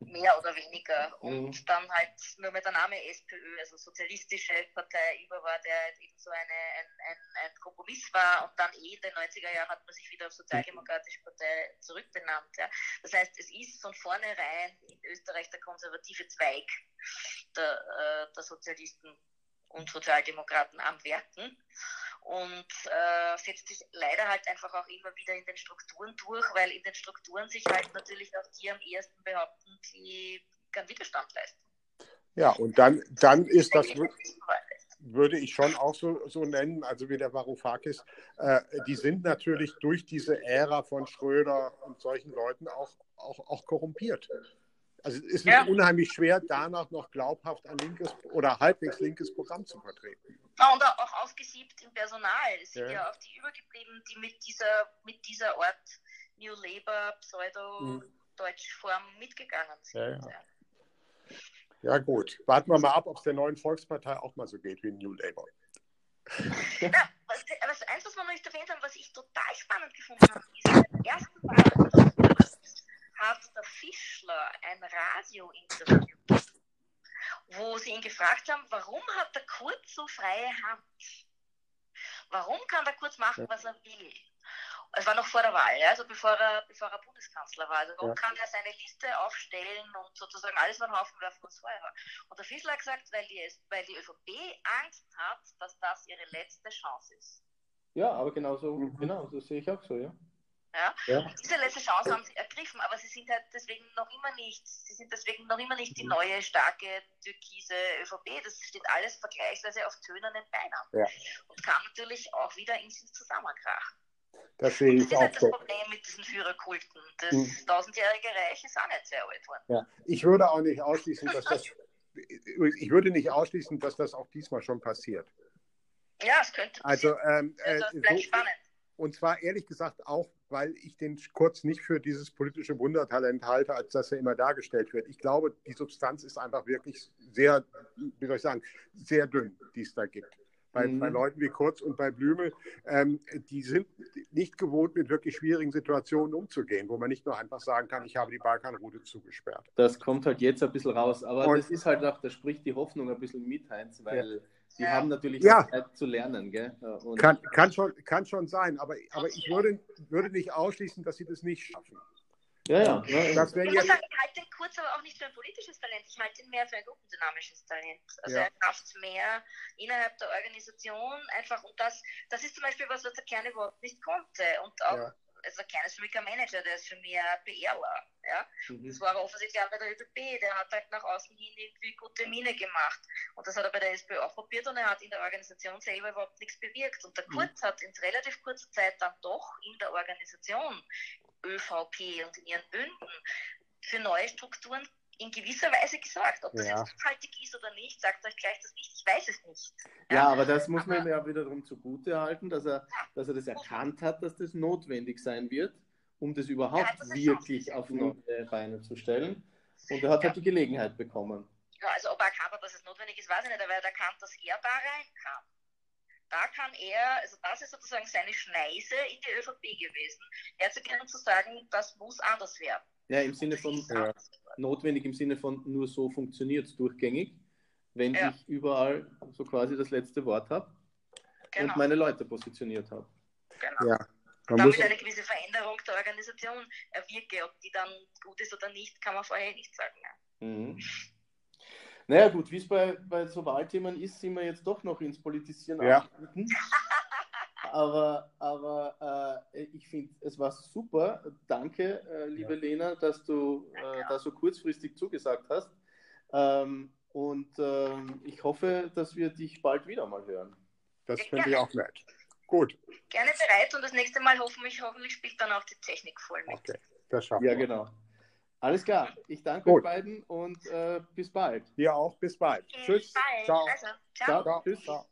mehr oder weniger. Und Mhm. dann halt nur mit der Name SPÖ, also Sozialistische Partei über war, der halt eben so eine, ein, ein, ein Kompromiss war. Und dann eh in den 90er Jahren hat man sich wieder auf Sozialdemokratische Partei zurückbenannt. Ja. Das heißt, es ist von vornherein in Österreich der konservative Zweig der, äh, der Sozialisten und Sozialdemokraten am Werken und äh, setzt sich leider halt einfach auch immer wieder in den Strukturen durch, weil in den Strukturen sich halt natürlich auch die am ehesten behaupten, die keinen Widerstand leisten. Ja, und dann, dann ist das, würde ich schon auch so, so nennen, also wie der Varoufakis, äh, die sind natürlich durch diese Ära von Schröder und solchen Leuten auch, auch, auch korrumpiert. Also es ist Ja. unheimlich schwer, danach noch glaubhaft ein linkes oder halbwegs linkes Programm zu vertreten. Ja, und auch ausgesiebt im Personal. Es sind Ja. ja, auch die übergeblieben, die mit dieser, mit dieser Art New Labour, Pseudo-Deutschform mitgegangen sind. Ja, ja. Ja. Ja, gut. Warten wir mal ab, ob es der neuen Volkspartei auch mal so geht wie New Labour. Ja, was, was, eins, was wir noch nicht erwähnt haben, was ich total spannend gefunden habe, ist, beim ersten Mal hat der Fischler ein Radio-Interview, wo sie ihn gefragt haben, warum hat der Kurz so freie Hand? Warum kann der Kurz machen, was er will? Es war noch vor der Wahl, also bevor er, bevor er Bundeskanzler war. Also warum ja. kann er seine Liste aufstellen und sozusagen alles über den Haufen werfen, was vorher war? Und der Fischler hat gesagt, weil die, weil die ÖVP Angst hat, dass das ihre letzte Chance ist. Ja, aber genau so, mhm. genau, so sehe ich auch so, ja. Ja? ja? Diese letzte Chance haben sie ergriffen, aber sie sind halt deswegen noch immer nicht, sie sind deswegen noch immer nicht die neue, starke, türkise ÖVP. Das steht alles vergleichsweise auf tönernen Beinen. Ja. Und kann natürlich auch wieder in sich zusammenkrachen. Das sehe ich das ist halt das Problem mit diesen Führerkulten. Das hm. tausendjährige Reich ist auch nicht sehr alt worden. Ja. Ich würde auch nicht ausschließen, dass das ich würde nicht ausschließen, dass das auch diesmal schon passiert. Ja, es könnte also, passieren. Also, ähm, das bleibt so, spannend. Und zwar ehrlich gesagt auch, weil ich den Kurz nicht für dieses politische Wundertalent halte, als dass er immer dargestellt wird. Ich glaube, die Substanz ist einfach wirklich sehr, wie soll ich sagen, sehr dünn, die es da gibt bei, mhm. bei Leuten wie Kurz und bei Blümel, ähm, die sind nicht gewohnt, mit wirklich schwierigen Situationen umzugehen, wo man nicht nur einfach sagen kann, ich habe die Balkanroute zugesperrt. Das kommt halt jetzt ein bisschen raus, aber und, das ist halt auch, da spricht die Hoffnung ein bisschen mit, Heinz, weil ja. Sie haben natürlich ja. Zeit zu lernen. Gell? Kann, kann, schon, kann schon sein, aber, aber ich würde, würde nicht ausschließen, dass sie das nicht schaffen. Ja, ja. ja das ich muss sagen, ich halte den Kurz aber auch nicht für ein politisches Talent, ich halte ihn mehr für ein gruppendynamisches Talent. Also ja. er schafft mehr innerhalb der Organisation einfach und das, das ist zum Beispiel was, was der Kern überhaupt nicht konnte. Und auch, ja. Also für mich kein Manager, der ist für mich ein PRler. Ja? Mhm. Das war offensichtlich auch bei der ÖVP, der hat halt nach außen hin irgendwie gute Miene gemacht. Und das hat er bei der SPÖ auch probiert und er hat in der Organisation selber überhaupt nichts bewirkt. Und der. Kurz mhm. hat in relativ kurzer Zeit dann doch in der Organisation ÖVP und in ihren Bünden für neue Strukturen in gewisser Weise gesorgt. Ob das ja. jetzt nachhaltig ist oder nicht, sagt euch gleich das nicht. Ich weiß es nicht. Ja, ja aber das muss aber, man ihm ja wiederum zugute halten, dass er, dass er das erkannt hat, dass das notwendig sein wird, um das überhaupt wirklich auf neue Beine zu stellen. Und er hat halt die Gelegenheit bekommen. Ja, also ob er erkannt hat, dass es notwendig ist, weiß ich nicht, aber er hat erkannt, dass er da reinkam da kann er, also das ist sozusagen seine Schneise in die ÖVP gewesen, herzugehen und zu sagen, das muss anders werden. Ja, im Sinne von, äh, notwendig im Sinne von, nur so funktioniert es durchgängig, wenn ja. ich überall so quasi das letzte Wort habe genau. und meine Leute positioniert habe. Genau. Ja. Man damit eine gewisse Veränderung der Organisation erwirke. Ob die dann gut ist oder nicht, kann man vorher nicht sagen. Ja. Mhm. Naja, gut, wie es bei, bei so Wahlthemen ist, sind wir jetzt doch noch ins Politisieren ja. Aber, aber äh, ich finde, es war super. Danke, äh, liebe ja. Lena, dass du äh, da so kurzfristig zugesagt hast. Ähm, und ähm, ich hoffe, dass wir dich bald wieder mal hören. Das finde ich auch nett. Gut. Gerne bereit und das nächste Mal hoffentlich, hoffentlich spielt dann auch die Technik voll mit. Okay, das schaffen Ja, genau. Alles klar. Ich danke Gut. euch beiden und äh, bis bald. Dir auch. Bis bald. Okay, Tschüss. Bald. Ciao. Also, ciao. ciao. Tschüss. Ciao.